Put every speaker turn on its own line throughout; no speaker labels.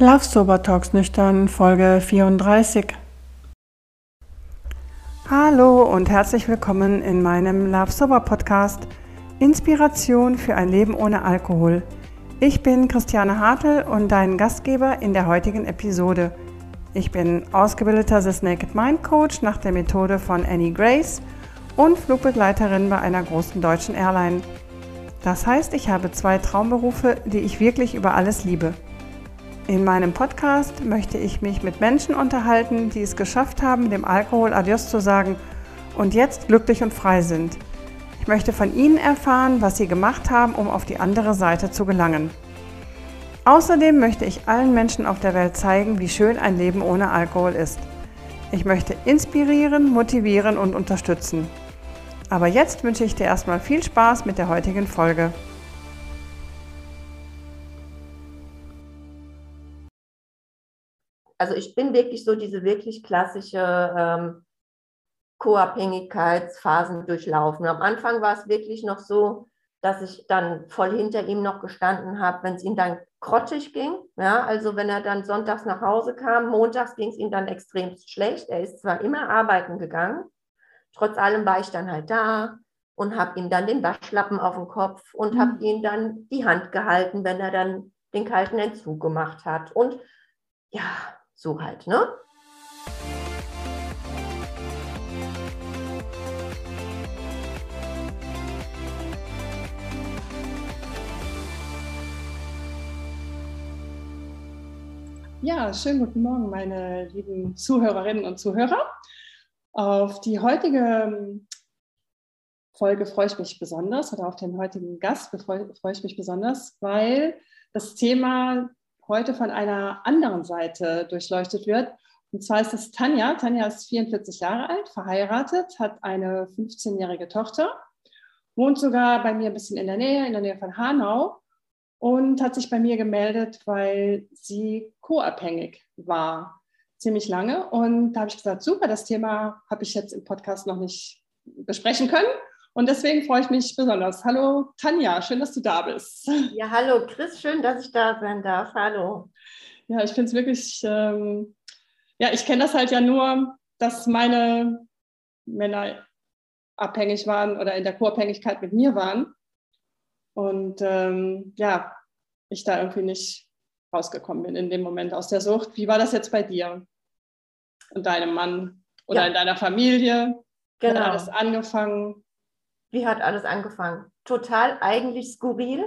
Love Sober Talks Nüchtern, Folge 34. Hallo und herzlich willkommen in meinem Love Sober Podcast Inspiration für ein Leben ohne Alkohol. Ich bin Christiane Hartl und dein Gastgeber in der heutigen Episode. Ich bin ausgebildeter The Naked Mind Coach nach der Methode von Annie Grace und Flugbegleiterin bei einer großen deutschen Airline. Das heißt, ich habe zwei Traumberufe, die ich wirklich über alles liebe. In meinem Podcast möchte ich mich mit Menschen unterhalten, die es geschafft haben, dem Alkohol Adios zu sagen und jetzt glücklich und frei sind. Ich möchte von ihnen erfahren, was sie gemacht haben, um auf die andere Seite zu gelangen. Außerdem möchte ich allen Menschen auf der Welt zeigen, wie schön ein Leben ohne Alkohol ist. Ich möchte inspirieren, motivieren und unterstützen. Aber jetzt wünsche ich dir erstmal viel Spaß mit der heutigen Folge.
Also ich bin wirklich so diese wirklich klassische ähm, Co-Abhängigkeitsphasen durchlaufen. Am Anfang war es wirklich noch so, dass ich dann voll hinter ihm noch gestanden habe, wenn es ihm dann grottig ging. Ja, also wenn er dann sonntags nach Hause kam, montags ging es ihm dann extrem schlecht. Er ist zwar immer arbeiten gegangen, trotz allem war ich dann halt da und habe ihm dann den Waschlappen auf den Kopf und mhm. habe ihm dann die Hand gehalten, wenn er dann den kalten Entzug gemacht hat. Und ja, so halt, ne?
Ja, schönen guten Morgen, meine lieben Zuhörerinnen und Zuhörer. Auf die heutige ähm, Folge freue ich mich besonders oder auf den heutigen Gast freue ich mich besonders, weil das Thema heute von einer anderen Seite durchleuchtet wird. Und zwar ist es Tanja. Tanja ist 44 Jahre alt, verheiratet, hat eine 15-jährige Tochter, wohnt sogar bei mir ein bisschen in der Nähe, in der Nähe von Hanau und hat sich bei mir gemeldet, weil sie co-abhängig war, ziemlich lange. Und da habe ich gesagt, super, das Thema habe ich jetzt im Podcast noch nicht besprechen können. Und deswegen freue ich mich besonders. Hallo Tanja, schön, dass du da bist.
Ja, hallo Chris, schön, dass ich da sein darf. Hallo.
Ja, ich finde es wirklich, ähm, ja, ich kenne das halt ja nur, dass meine Männer abhängig waren oder in der Co-Abhängigkeit mit mir waren. Und ähm, ja, ich da irgendwie nicht rausgekommen bin in dem Moment aus der Sucht. Wie war das jetzt bei dir und deinem Mann oder ja. in deiner Familie? Genau. Hat alles angefangen?
Wie hat alles angefangen? Total eigentlich skurril.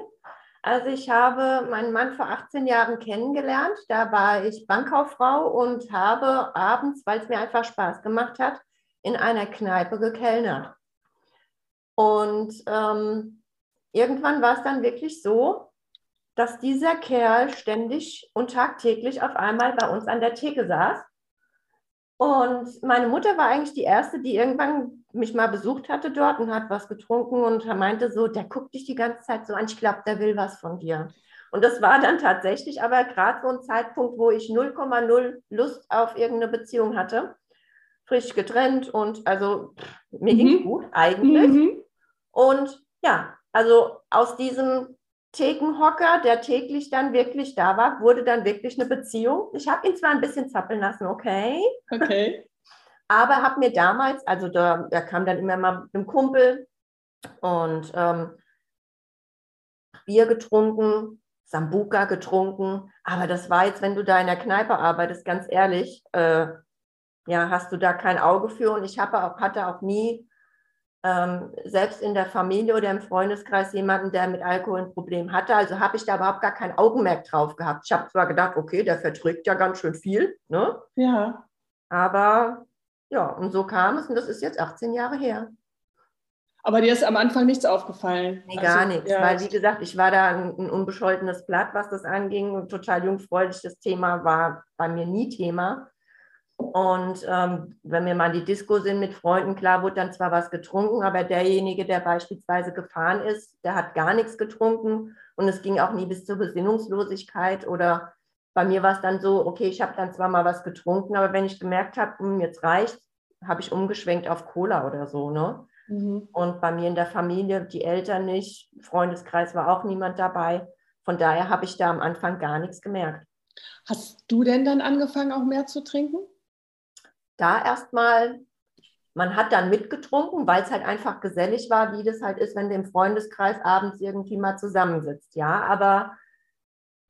Also ich habe meinen Mann vor 18 Jahren kennengelernt. Da war ich Bankkauffrau und habe abends, weil es mir einfach Spaß gemacht hat, in einer Kneipe gekellnert. Und ähm, irgendwann war es dann wirklich so, dass dieser Kerl ständig und tagtäglich auf einmal bei uns an der Theke saß und meine Mutter war eigentlich die Erste, die irgendwann mich mal besucht hatte dort und hat was getrunken und meinte so, der guckt dich die ganze Zeit so an, ich glaube, der will was von dir. Und das war dann tatsächlich aber gerade so ein Zeitpunkt, wo ich 0,0 Lust auf irgendeine Beziehung hatte. Frisch getrennt und also mir mhm. ging es gut eigentlich. Mhm. Und ja, also aus diesem Thekenhocker, der täglich dann wirklich da war, wurde dann wirklich eine Beziehung. Ich habe ihn zwar ein bisschen zappeln lassen, okay.
Okay.
Aber habe mir damals, also da, da kam dann immer mal mit einem Kumpel und ähm, Bier getrunken, Sambuka getrunken. Aber das war jetzt, wenn du da in der Kneipe arbeitest, ganz ehrlich, äh, ja, hast du da kein Auge für. Und ich habe auch, hatte auch nie ähm, selbst in der Familie oder im Freundeskreis jemanden, der mit Alkohol ein Problem hatte. Also habe ich da überhaupt gar kein Augenmerk drauf gehabt. Ich habe zwar gedacht, okay, der verträgt ja ganz schön viel, ne?
Ja.
Aber ja, und so kam es und das ist jetzt 18 Jahre her.
Aber dir ist am Anfang nichts aufgefallen?
Nee, gar also, nichts, ja. weil wie gesagt, ich war da ein, ein unbescholtenes Blatt, was das anging und total jungfräulich. Das Thema war bei mir nie Thema. Und ähm, wenn wir mal in die Disco sind mit Freunden, klar wurde dann zwar was getrunken, aber derjenige, der beispielsweise gefahren ist, der hat gar nichts getrunken und es ging auch nie bis zur Besinnungslosigkeit oder bei mir war es dann so, okay, ich habe dann zwar mal was getrunken, aber wenn ich gemerkt habe, hm, jetzt reicht, habe ich umgeschwenkt auf Cola oder so, ne? Mhm. Und bei mir in der Familie, die Eltern nicht, Freundeskreis war auch niemand dabei. Von daher habe ich da am Anfang gar nichts gemerkt.
Hast du denn dann angefangen, auch mehr zu trinken?
Da erstmal, man hat dann mitgetrunken, weil es halt einfach gesellig war, wie das halt ist, wenn du im Freundeskreis abends irgendwie mal zusammensitzt. Ja, aber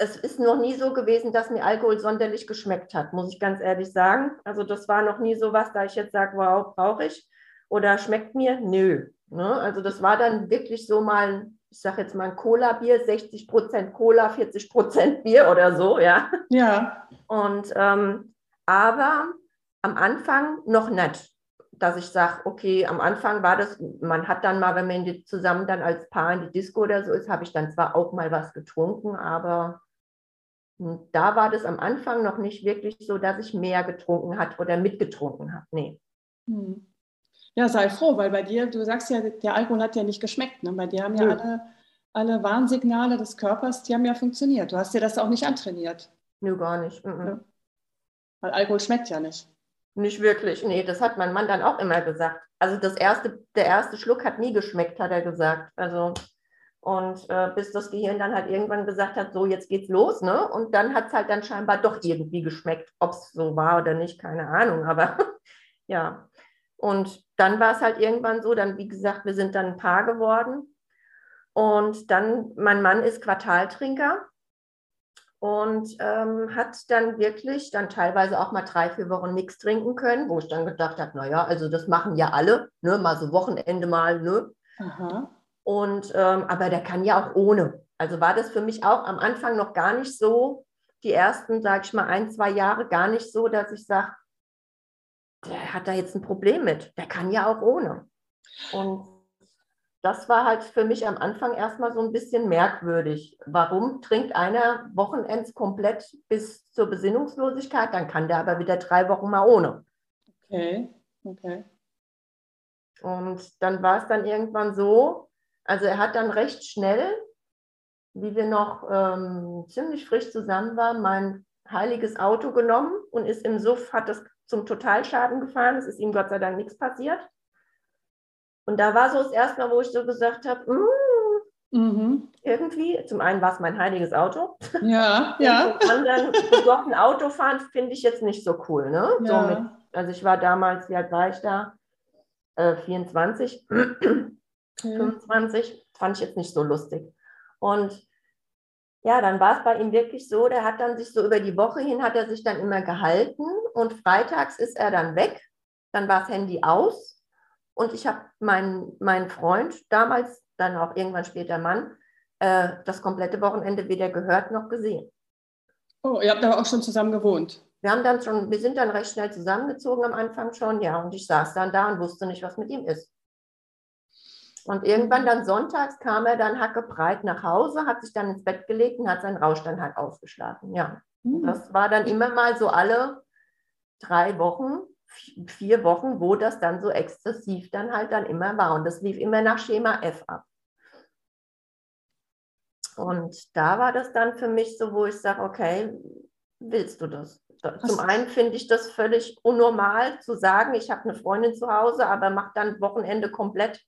es ist noch nie so gewesen, dass mir Alkohol sonderlich geschmeckt hat, muss ich ganz ehrlich sagen. Also das war noch nie so was, da ich jetzt sage, wow, brauche ich oder schmeckt mir? Nö. Ne? Also das war dann wirklich so mal, ich sage jetzt mal ein Cola-Bier, 60 Prozent Cola, 40 Prozent Bier oder so, ja.
Ja.
Und ähm, aber am Anfang noch nicht, dass ich sage, okay, am Anfang war das, man hat dann mal, wenn man zusammen dann als Paar in die Disco oder so ist, habe ich dann zwar auch mal was getrunken, aber da war das am Anfang noch nicht wirklich so, dass ich mehr getrunken hat oder mitgetrunken habe. Nee. Hm.
Ja, sei froh, weil bei dir, du sagst ja, der Alkohol hat ja nicht geschmeckt. Ne? Bei dir haben ja, ja. Alle, alle Warnsignale des Körpers, die haben ja funktioniert. Du hast dir das auch nicht antrainiert.
Nö, gar nicht. Mhm.
Weil Alkohol schmeckt ja nicht.
Nicht wirklich, nee, das hat mein Mann dann auch immer gesagt. Also das erste, der erste Schluck hat nie geschmeckt, hat er gesagt. Also und äh, bis das Gehirn dann halt irgendwann gesagt hat, so jetzt geht's los, ne? Und dann hat es halt dann scheinbar doch irgendwie geschmeckt, ob es so war oder nicht, keine Ahnung. Aber ja, und dann war es halt irgendwann so, dann wie gesagt, wir sind dann ein Paar geworden. Und dann, mein Mann ist Quartaltrinker und ähm, hat dann wirklich dann teilweise auch mal drei, vier Wochen nichts trinken können, wo ich dann gedacht habe, naja, also das machen ja alle, ne, mal so Wochenende mal, ne. Aha. Und ähm, aber der kann ja auch ohne. Also war das für mich auch am Anfang noch gar nicht so, die ersten, sage ich mal, ein, zwei Jahre gar nicht so, dass ich sage, der hat da jetzt ein Problem mit. Der kann ja auch ohne. Und das war halt für mich am Anfang erstmal so ein bisschen merkwürdig. Warum trinkt einer Wochenends komplett bis zur Besinnungslosigkeit? Dann kann der aber wieder drei Wochen mal ohne.
Okay, okay.
Und dann war es dann irgendwann so, also er hat dann recht schnell, wie wir noch ähm, ziemlich frisch zusammen waren, mein heiliges Auto genommen und ist im Suff, hat das zum Totalschaden gefahren. Es ist ihm Gott sei Dank nichts passiert. Und da war so das erste Mal, wo ich so gesagt habe, mm, mhm. irgendwie, zum einen war es mein heiliges Auto.
Ja, ja.
Zum anderen, besoffen Auto fahren finde ich jetzt nicht so cool. Ne? Ja. So mit, also ich war damals, wie alt war ich da? Äh, 24, mhm. 25, fand ich jetzt nicht so lustig. Und ja, dann war es bei ihm wirklich so, der hat dann sich so über die Woche hin, hat er sich dann immer gehalten und freitags ist er dann weg, dann war das Handy aus und ich habe meinen mein Freund, damals dann auch irgendwann später Mann, äh, das komplette Wochenende weder gehört noch gesehen.
Oh, ihr habt aber auch schon zusammen gewohnt.
Wir haben dann schon, wir sind dann recht schnell zusammengezogen am Anfang schon, ja, und ich saß dann da und wusste nicht, was mit ihm ist. Und irgendwann dann sonntags kam er dann hackebreit nach Hause, hat sich dann ins Bett gelegt und hat seinen Rausch dann halt ausgeschlafen. Ja, mhm. das war dann immer mal so alle drei Wochen, vier Wochen, wo das dann so exzessiv dann halt dann immer war. Und das lief immer nach Schema F ab. Und da war das dann für mich so, wo ich sage, okay, willst du das? Zum einen finde ich das völlig unnormal zu sagen, ich habe eine Freundin zu Hause, aber mache dann Wochenende komplett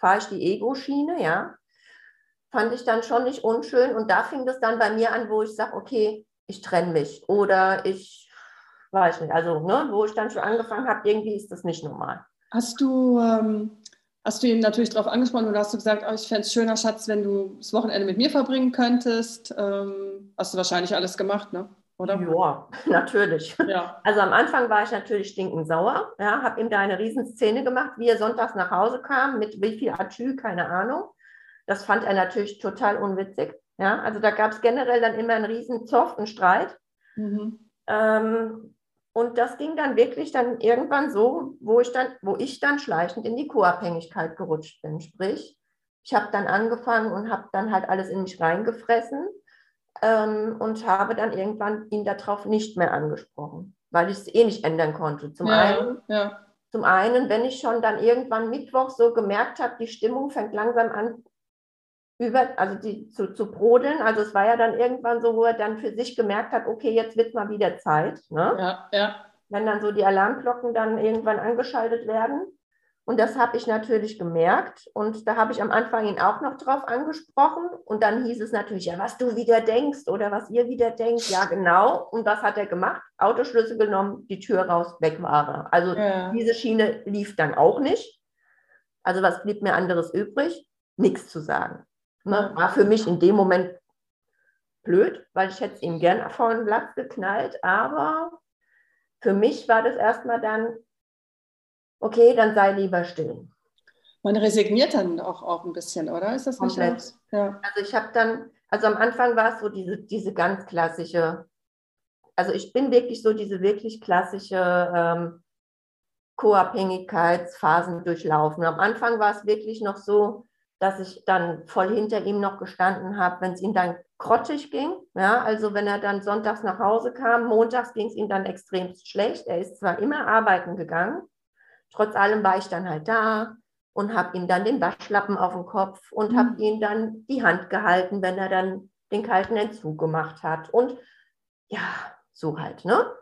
fahre ich die Ego-Schiene, ja. Fand ich dann schon nicht unschön. Und da fing das dann bei mir an, wo ich sage, okay, ich trenne mich. Oder ich weiß nicht, also ne, wo ich dann schon angefangen habe, irgendwie ist das nicht normal.
Hast du, ähm, hast du ihn natürlich darauf angesprochen oder hast du gesagt, oh, ich fände es schöner, Schatz, wenn du das Wochenende mit mir verbringen könntest? Ähm, hast du wahrscheinlich alles gemacht, ne?
Oder? Ja, natürlich. Ja. Also am Anfang war ich natürlich stinkend sauer, ja, habe ihm da eine Riesenszene gemacht, wie er sonntags nach Hause kam, mit wie viel Atü, keine Ahnung. Das fand er natürlich total unwitzig. Ja, also da gab es generell dann immer einen riesen Zoff, einen Streit. Mhm. Ähm, und das ging dann wirklich dann irgendwann so, wo ich dann, wo ich dann schleichend in die Co-Abhängigkeit gerutscht bin. Sprich, ich habe dann angefangen und habe dann halt alles in mich reingefressen ähm, und habe dann irgendwann ihn darauf nicht mehr angesprochen, weil ich es eh nicht ändern konnte. Zum, ja, einen, ja. zum einen, wenn ich schon dann irgendwann Mittwoch so gemerkt habe, die Stimmung fängt langsam an, über, also die, zu, zu brodeln. Also es war ja dann irgendwann so, wo er dann für sich gemerkt hat, okay, jetzt wird mal wieder Zeit. Ne?
Ja, ja.
Wenn dann so die Alarmglocken dann irgendwann angeschaltet werden. Und das habe ich natürlich gemerkt. Und da habe ich am Anfang ihn auch noch drauf angesprochen. Und dann hieß es natürlich, ja, was du wieder denkst oder was ihr wieder denkt. Ja, genau. Und was hat er gemacht? Autoschlüssel genommen, die Tür raus, weg war er. Also ja. diese Schiene lief dann auch nicht. Also was blieb mir anderes übrig? Nichts zu sagen. Ne? War für mich in dem Moment blöd, weil ich hätte es ihm gern vor den Platz geknallt. Aber für mich war das erstmal dann, okay, dann sei lieber still.
Man resigniert dann auch, auch ein bisschen, oder? Ist das
nicht so? Ja. Also ich habe dann, also am Anfang war es so diese, diese ganz klassische, also ich bin wirklich so diese wirklich klassische ähm, Co-Abhängigkeitsphasen durchlaufen. Am Anfang war es wirklich noch so, dass ich dann voll hinter ihm noch gestanden habe, wenn es ihm dann grottig ging. Ja, also wenn er dann sonntags nach Hause kam, montags ging es ihm dann extrem schlecht. Er ist zwar immer arbeiten gegangen, trotz allem war ich dann halt da und habe ihm dann den Waschlappen auf den Kopf und mhm. habe ihm dann die Hand gehalten, wenn er dann den kalten Entzug gemacht hat. Und ja, so halt, ne?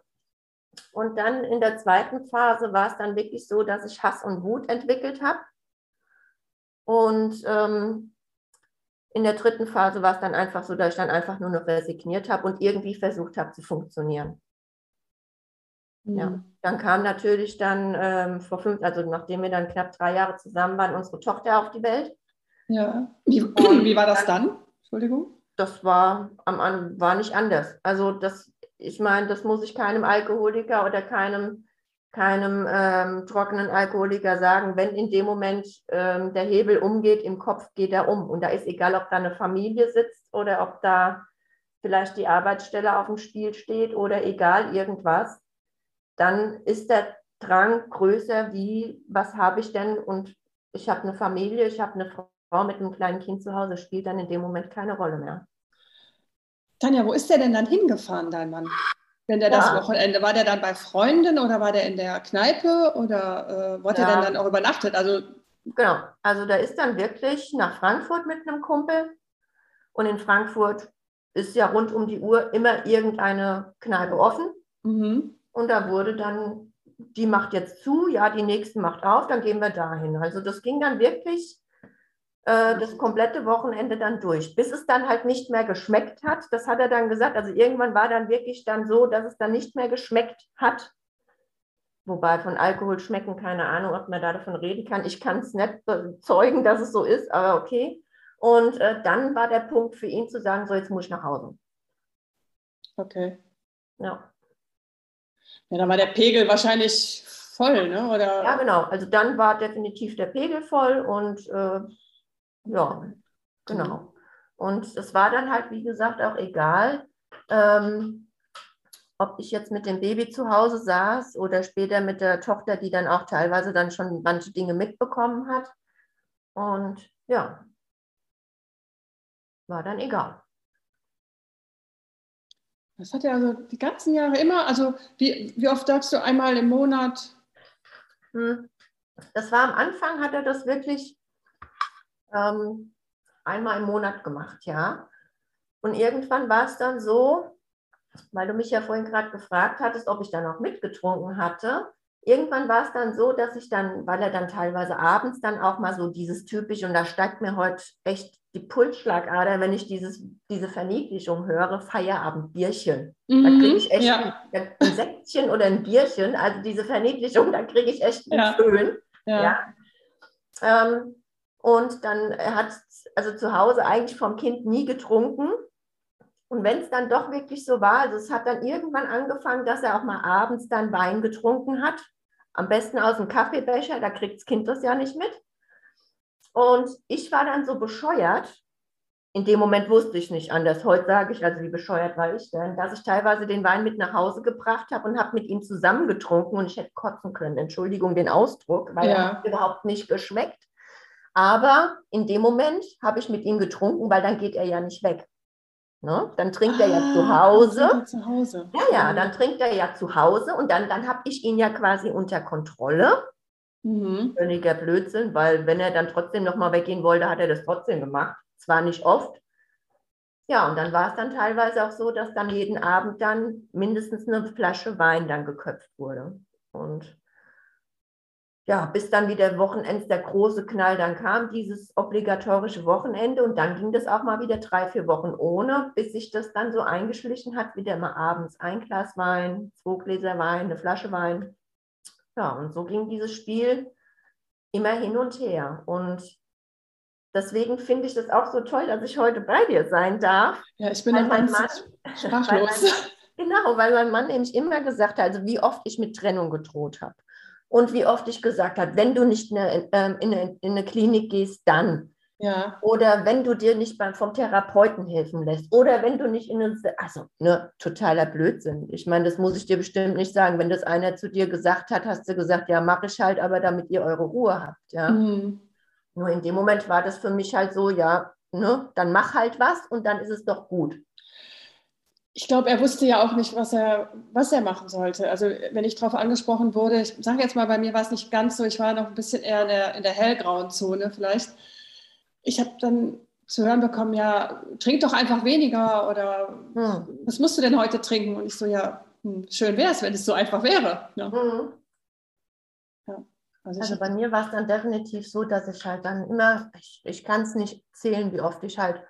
Und dann in der zweiten Phase war es dann wirklich so, dass ich Hass und Wut entwickelt habe und ähm, in der dritten Phase war es dann einfach so, dass ich dann einfach nur noch resigniert habe und irgendwie versucht habe zu funktionieren. Mhm. Ja, dann kam natürlich dann ähm, vor fünf, also nachdem wir dann knapp drei Jahre zusammen waren, unsere Tochter auf die Welt.
Ja. Wie, wie war das dann? Entschuldigung.
Das war am war nicht anders. Also das, ich meine, das muss ich keinem Alkoholiker oder keinem keinem ähm, trockenen Alkoholiker sagen, wenn in dem Moment ähm, der Hebel umgeht, im Kopf geht er um. Und da ist egal, ob da eine Familie sitzt oder ob da vielleicht die Arbeitsstelle auf dem Spiel steht oder egal irgendwas, dann ist der Drang größer wie, was habe ich denn? Und ich habe eine Familie, ich habe eine Frau mit einem kleinen Kind zu Hause, spielt dann in dem Moment keine Rolle mehr.
Tanja, wo ist der denn dann hingefahren, dein Mann? Wenn der ja. das Wochenende, war der dann bei Freunden oder war der in der Kneipe oder äh, hat ja. er denn dann auch übernachtet? Also
genau, also da ist dann wirklich nach Frankfurt mit einem Kumpel und in Frankfurt ist ja rund um die Uhr immer irgendeine Kneipe offen mhm. Und da wurde dann, die macht jetzt zu, ja, die nächste macht auf, dann gehen wir dahin. Also das ging dann wirklich äh, das komplette Wochenende dann durch, bis es dann halt nicht mehr geschmeckt hat. Das hat er dann gesagt. Also irgendwann war dann wirklich dann so, dass es dann nicht mehr geschmeckt hat. Wobei von Alkohol schmecken, keine Ahnung, ob man da davon reden kann. Ich kann es nicht bezeugen, dass es so ist, aber okay. Und äh, dann war der Punkt für ihn zu sagen, so jetzt muss ich nach Hause.
Okay.
Ja.
Ja, dann war der Pegel wahrscheinlich voll, ne? Oder?
Ja, genau. Also dann war definitiv der Pegel voll und äh, ja, genau. Und es war dann halt, wie gesagt, auch egal, ähm, ob ich jetzt mit dem Baby zu Hause saß oder später mit der Tochter, die dann auch teilweise dann schon manche Dinge mitbekommen hat. Und ja, war dann egal.
Das hat er also die ganzen Jahre immer, also wie, wie oft sagst du einmal im Monat?
Hm. Das war am Anfang, hat er das wirklich ähm, einmal im Monat gemacht, ja. Und irgendwann war es dann so, weil du mich ja vorhin gerade gefragt hattest, ob ich dann auch mitgetrunken hatte. Irgendwann war es dann so, dass ich dann, weil er dann teilweise abends dann auch mal so dieses typische, und da steigt mir heute echt die Pulsschlagader, wenn ich dieses, diese Verniedlichung höre, Feierabendbierchen. Mhm, da kriege ich echt ja. ein, ein Säckchen oder ein Bierchen, also diese Verniedlichung, da kriege ich echt einen ja. Föhn. Ja. ja. Ähm, und dann hat also zu Hause eigentlich vom Kind nie getrunken. Und wenn es dann doch wirklich so war, also es hat dann irgendwann angefangen, dass er auch mal abends dann Wein getrunken hat. Am besten aus dem Kaffeebecher, da kriegt das Kind das ja nicht mit. Und ich war dann so bescheuert, in dem Moment wusste ich nicht anders. Heute sage ich, also wie bescheuert war ich denn, dass ich teilweise den Wein mit nach Hause gebracht habe und habe mit ihm zusammen getrunken und ich hätte kotzen können. Entschuldigung den Ausdruck, weil ja. er hat überhaupt nicht geschmeckt. Aber in dem Moment habe ich mit ihm getrunken, weil dann geht er ja nicht weg. Ne? Dann trinkt ah, er ja zu ah, Hause.
zu Hause.
Ja, ja, dann trinkt er ja zu Hause und dann, dann habe ich ihn ja quasi unter Kontrolle. Mhm. Völliger Blödsinn, weil wenn er dann trotzdem nochmal weggehen wollte, hat er das trotzdem gemacht. Zwar nicht oft. Ja, und dann war es dann teilweise auch so, dass dann jeden Abend dann mindestens eine Flasche Wein dann geköpft wurde. Und ja, bis dann wieder Wochenends der große Knall, dann kam dieses obligatorische Wochenende und dann ging das auch mal wieder drei, vier Wochen ohne, bis sich das dann so eingeschlichen hat, wieder mal abends ein Glas Wein, zwei Gläser Wein, eine Flasche Wein. Ja, und so ging dieses Spiel immer hin und her. Und deswegen finde ich das auch so toll, dass ich heute bei dir sein darf.
Ja, ich bin noch ganz Mann,
sprachlos. Weil mein, genau, weil mein Mann nämlich immer gesagt hat, also wie oft ich mit Trennung gedroht habe. Und wie oft ich gesagt habe, wenn du nicht in eine, ähm, in eine, in eine Klinik gehst, dann. Ja. Oder wenn du dir nicht beim, vom Therapeuten helfen lässt. Oder wenn du nicht in eine, also ne, totaler Blödsinn. Ich meine, das muss ich dir bestimmt nicht sagen. Wenn das einer zu dir gesagt hat, hast du gesagt, ja, mache ich halt, aber damit ihr eure Ruhe habt. Ja. Mhm. Nur in dem Moment war das für mich halt so, ja, ne, dann mach halt was und dann ist es doch gut
ich glaube, er wusste ja auch nicht, was er, was er machen sollte. Also wenn ich darauf angesprochen wurde, ich sage jetzt mal, bei mir war es nicht ganz so, ich war noch ein bisschen eher in der, in der hellgrauen Zone vielleicht. Ich habe dann zu hören bekommen, ja, trink doch einfach weniger oder hm. was musst du denn heute trinken? Und ich so, ja, hm, schön wäre es, wenn es so einfach wäre. Ja. Hm.
Ja. Also, also bei mir war es dann definitiv so, dass ich halt dann immer, ich, ich kann es nicht zählen, wie oft ich halt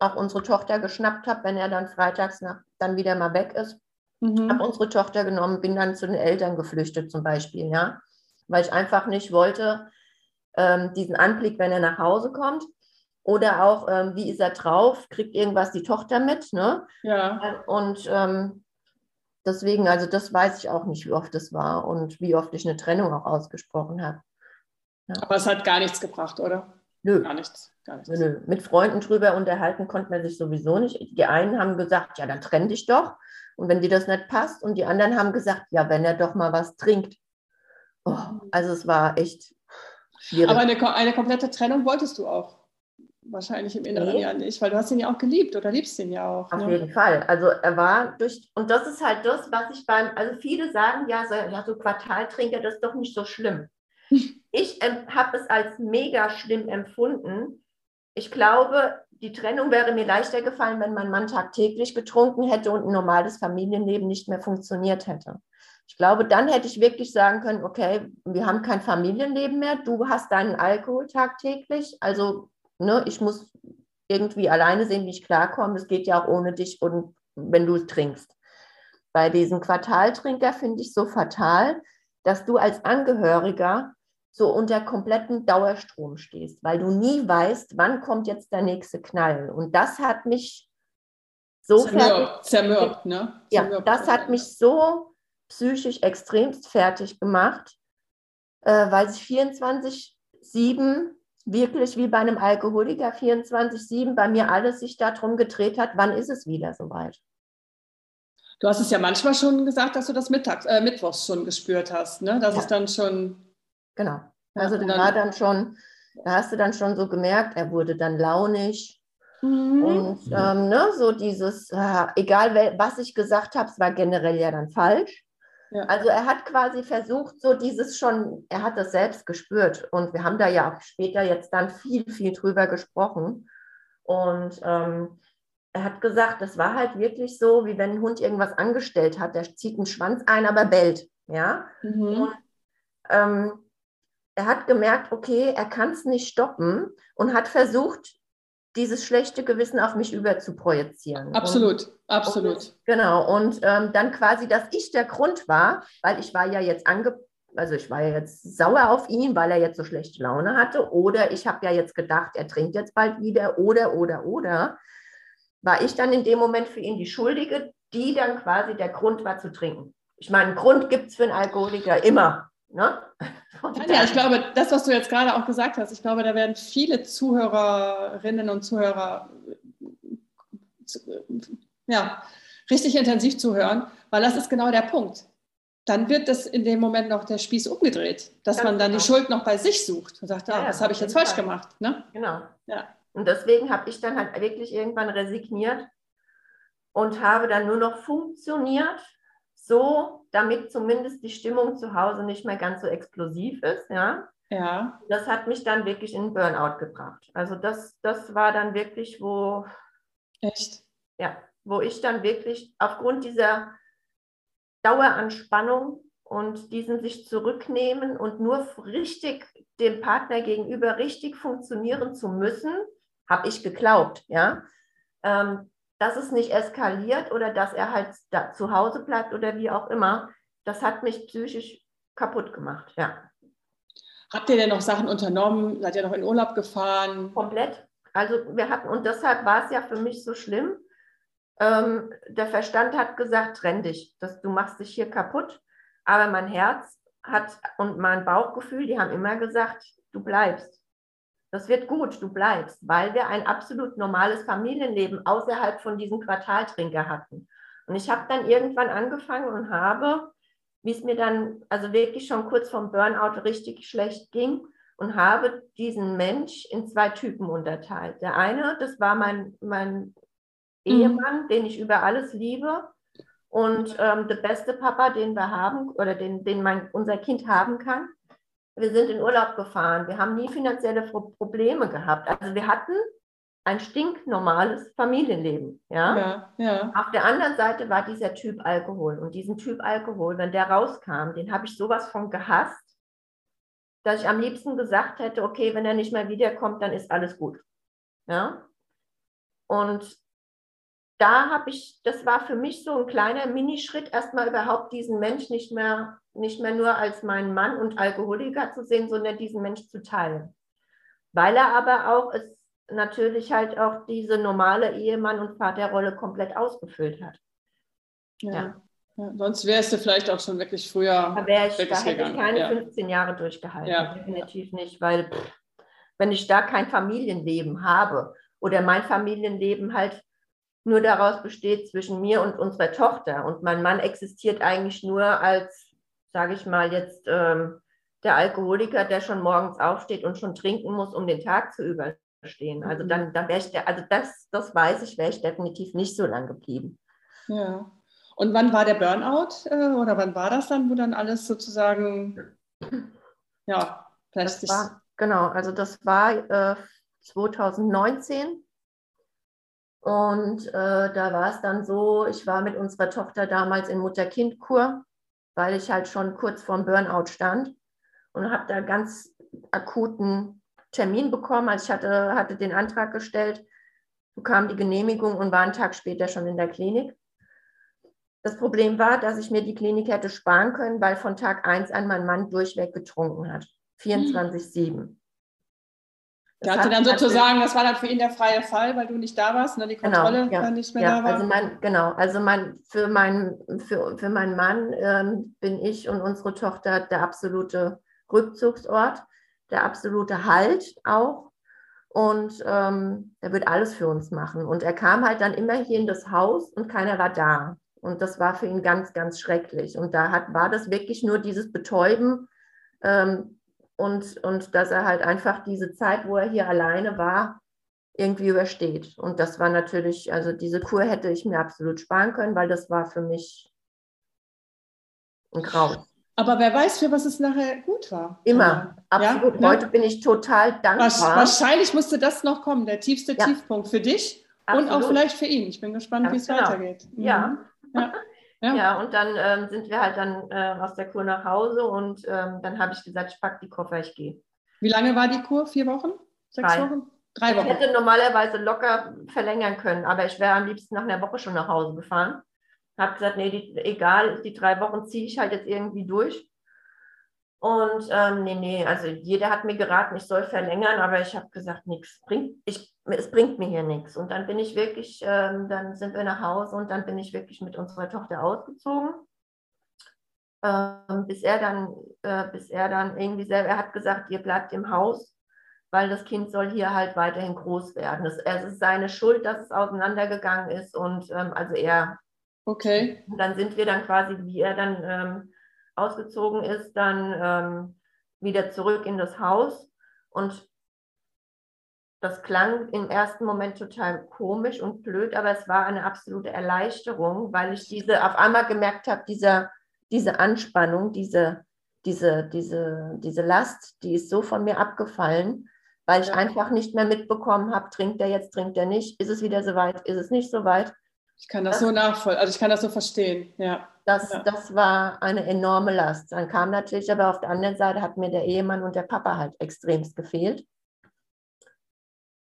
auch unsere Tochter geschnappt habe, wenn er dann freitags nach, dann wieder mal weg ist. Mhm. Habe unsere Tochter genommen, bin dann zu den Eltern geflüchtet zum Beispiel, ja, weil ich einfach nicht wollte, ähm, diesen Anblick, wenn er nach Hause kommt. Oder auch, ähm, wie ist er drauf? Kriegt irgendwas die Tochter mit? Ne? Ja. Und ähm, deswegen, also das weiß ich auch nicht, wie oft es war und wie oft ich eine Trennung auch ausgesprochen habe.
Ja. Aber es hat gar nichts gebracht, oder?
Nö. Gar nichts. Gar nichts. Nö, Mit Freunden drüber unterhalten konnte man sich sowieso nicht. Die einen haben gesagt, ja, dann trenn dich doch. Und wenn dir das nicht passt, und die anderen haben gesagt, ja, wenn er doch mal was trinkt. Oh, also es war echt
schwierig. Aber eine, eine komplette Trennung wolltest du auch wahrscheinlich im Inneren nee. ja nicht, weil du hast ihn ja auch geliebt oder liebst ihn ja auch.
Auf ne? jeden Fall. Also er war durch, und das ist halt das, was ich beim, also viele sagen, ja, so, ja, so Quartaltrinker, das ist doch nicht so schlimm. Ich habe es als mega schlimm empfunden. Ich glaube, die Trennung wäre mir leichter gefallen, wenn mein Mann tagtäglich getrunken hätte und ein normales Familienleben nicht mehr funktioniert hätte. Ich glaube, dann hätte ich wirklich sagen können, okay, wir haben kein Familienleben mehr, du hast deinen Alkohol tagtäglich, also ne, ich muss irgendwie alleine sehen, wie ich klarkomme. Das geht ja auch ohne dich und wenn du trinkst. Bei diesem Quartaltrinker finde ich so fatal, dass du als Angehöriger so unter kompletten Dauerstrom stehst, weil du nie weißt, wann kommt jetzt der nächste Knall. Und das hat mich so
zermürbt, zermürbt ne?
Ja, das hat mich so psychisch extremst fertig gemacht, äh, weil sich 24-7 wirklich wie bei einem Alkoholiker 24-7 bei mir alles sich darum gedreht hat, wann ist es wieder soweit.
Du hast es ja manchmal schon gesagt, dass du das mittags, äh, mittwochs schon gespürt hast, ne? Das ja. ist dann schon
Genau. Also da war dann schon, da hast du dann schon so gemerkt, er wurde dann launig. Mhm. Und ähm, ne, so dieses, äh, egal was ich gesagt habe, es war generell ja dann falsch. Ja. Also er hat quasi versucht, so dieses schon, er hat das selbst gespürt. Und wir haben da ja auch später jetzt dann viel, viel drüber gesprochen. Und ähm, er hat gesagt, das war halt wirklich so, wie wenn ein Hund irgendwas angestellt hat. Der zieht einen Schwanz ein, aber bellt. Ja. Mhm. Und ähm, er hat gemerkt, okay, er kann es nicht stoppen und hat versucht, dieses schlechte Gewissen auf mich überzuprojizieren.
Absolut, und, absolut.
Und, genau, und ähm, dann quasi, dass ich der Grund war, weil ich war ja jetzt ange also ich war ja jetzt sauer auf ihn, weil er jetzt so schlechte Laune hatte, oder ich habe ja jetzt gedacht, er trinkt jetzt bald wieder, oder, oder, oder, war ich dann in dem Moment für ihn die Schuldige, die dann quasi der Grund war zu trinken. Ich meine, einen Grund gibt es für einen Alkoholiker immer. Ne?
Ja, ich glaube, das, was du jetzt gerade auch gesagt hast, ich glaube, da werden viele Zuhörerinnen und Zuhörer ja, richtig intensiv zuhören, weil das ist genau der Punkt. Dann wird das in dem Moment noch der Spieß umgedreht, dass Ganz man dann genau. die Schuld noch bei sich sucht und sagt, ah, ja, was habe ich jetzt falsch Fall. gemacht? Ne?
Genau. Ja. Und deswegen habe ich dann halt wirklich irgendwann resigniert und habe dann nur noch funktioniert so, damit zumindest die Stimmung zu Hause nicht mehr ganz so explosiv ist. Ja. Ja. Das hat mich dann wirklich in Burnout gebracht. Also das, das war dann wirklich, wo.
Echt?
Ja, wo ich dann wirklich aufgrund dieser Daueranspannung und diesen sich zurücknehmen und nur richtig dem Partner gegenüber richtig funktionieren zu müssen, habe ich geglaubt, ja. Ähm, dass es nicht eskaliert oder dass er halt da zu Hause bleibt oder wie auch immer, das hat mich psychisch kaputt gemacht, ja.
Habt ihr denn noch Sachen unternommen? Seid ihr noch in Urlaub gefahren?
Komplett. Also wir hatten, und deshalb war es ja für mich so schlimm. Ähm, der Verstand hat gesagt, trenn dich, das, du machst dich hier kaputt. Aber mein Herz hat und mein Bauchgefühl, die haben immer gesagt, du bleibst. Das wird gut, du bleibst, weil wir ein absolut normales Familienleben außerhalb von diesem Quartaltrinker hatten. Und ich habe dann irgendwann angefangen und habe wie es mir dann also wirklich schon kurz vom Burnout richtig schlecht ging und habe diesen Mensch in zwei Typen unterteilt. Der eine, das war mein, mein mhm. Ehemann, den ich über alles liebe und ähm, der beste Papa, den wir haben oder den, den mein, unser Kind haben kann. Wir sind in Urlaub gefahren. Wir haben nie finanzielle Probleme gehabt. Also wir hatten ein stinknormales Familienleben. Ja?
Ja, ja?
Auf der anderen Seite war dieser Typ Alkohol. Und diesen Typ Alkohol, wenn der rauskam, den habe ich sowas von gehasst, dass ich am liebsten gesagt hätte, okay, wenn er nicht mehr wiederkommt, dann ist alles gut. Ja? Und da habe ich, das war für mich so ein kleiner Minischritt, erstmal überhaupt diesen Mensch nicht mehr, nicht mehr nur als meinen Mann und Alkoholiker zu sehen, sondern diesen Mensch zu teilen. Weil er aber auch es natürlich halt auch diese normale Ehemann- und Vaterrolle komplett ausgefüllt hat.
Ja. ja. ja. Sonst wärst du vielleicht auch schon wirklich früher.
Da, ich, da hätte ich keine ja. 15 Jahre durchgehalten. Definitiv nicht, weil pff, wenn ich da kein Familienleben habe oder mein Familienleben halt nur daraus besteht zwischen mir und unserer Tochter und mein Mann existiert eigentlich nur als, sage ich mal jetzt, ähm, der Alkoholiker, der schon morgens aufsteht und schon trinken muss, um den Tag zu überstehen stehen. Also mhm. dann, dann wäre ich, der, also das, das weiß ich, wäre ich definitiv nicht so lang geblieben.
Ja. Und wann war der Burnout äh, oder wann war das dann, wo dann alles sozusagen, ja,
vielleicht war, Genau, also das war äh, 2019 und äh, da war es dann so, ich war mit unserer Tochter damals in Mutter-Kind-Kur, weil ich halt schon kurz vorm Burnout stand und habe da ganz akuten Termin bekommen. Also ich hatte, hatte den Antrag gestellt, bekam die Genehmigung und war einen Tag später schon in der Klinik. Das Problem war, dass ich mir die Klinik hätte sparen können, weil von Tag 1 an mein Mann durchweg getrunken hat. 24-7.
Der hatte dann sozusagen, das war dann für ihn der freie Fall, weil du nicht da warst, ne? die genau, Kontrolle genau, ja, nicht mehr ja, da war.
Also mein, genau, also mein, für, mein, für, für meinen Mann ähm, bin ich und unsere Tochter der absolute Rückzugsort der absolute Halt auch. Und ähm, er wird alles für uns machen. Und er kam halt dann immer hier in das Haus und keiner war da. Und das war für ihn ganz, ganz schrecklich. Und da hat, war das wirklich nur dieses Betäuben ähm, und, und dass er halt einfach diese Zeit, wo er hier alleine war, irgendwie übersteht. Und das war natürlich, also diese Kur hätte ich mir absolut sparen können, weil das war für mich ein Graus.
Aber wer weiß, für was es nachher gut war.
Immer, absolut. Ja? Heute bin ich total dankbar.
Wahrscheinlich musste das noch kommen, der tiefste ja. Tiefpunkt für dich absolut. und auch vielleicht für ihn. Ich bin gespannt, wie es genau. weitergeht.
Mhm. Ja. ja. Ja. ja, und dann ähm, sind wir halt dann äh, aus der Kur nach Hause und ähm, dann habe ich gesagt, ich packe die Koffer, ich gehe.
Wie lange war die Kur? Vier Wochen? Sechs Drei. Wochen?
Drei Wochen. Ich hätte normalerweise locker verlängern können, aber ich wäre am liebsten nach einer Woche schon nach Hause gefahren habe gesagt, nee, die, egal, die drei Wochen ziehe ich halt jetzt irgendwie durch. Und ähm, nee, nee, also jeder hat mir geraten, ich soll verlängern, aber ich habe gesagt, nichts bringt, ich, es bringt mir hier nichts. Und dann bin ich wirklich, ähm, dann sind wir nach Hause und dann bin ich wirklich mit unserer Tochter ausgezogen. Ähm, bis er dann, äh, bis er dann irgendwie selber, er hat gesagt, ihr bleibt im Haus, weil das Kind soll hier halt weiterhin groß werden. Es, es ist seine Schuld, dass es auseinandergegangen ist und ähm, also er
Okay.
Und dann sind wir dann quasi, wie er dann ähm, ausgezogen ist, dann ähm, wieder zurück in das Haus. Und das klang im ersten Moment total komisch und blöd, aber es war eine absolute Erleichterung, weil ich diese auf einmal gemerkt habe, dieser, diese Anspannung, diese, diese, diese, diese Last, die ist so von mir abgefallen, weil ich ja. einfach nicht mehr mitbekommen habe, trinkt er jetzt, trinkt er nicht, ist es wieder soweit, ist es nicht soweit.
Ich kann das, das so nachvollziehen, also ich kann das so verstehen, ja.
Das,
ja.
das war eine enorme Last. Dann kam natürlich aber auf der anderen Seite, hat mir der Ehemann und der Papa halt extremst gefehlt.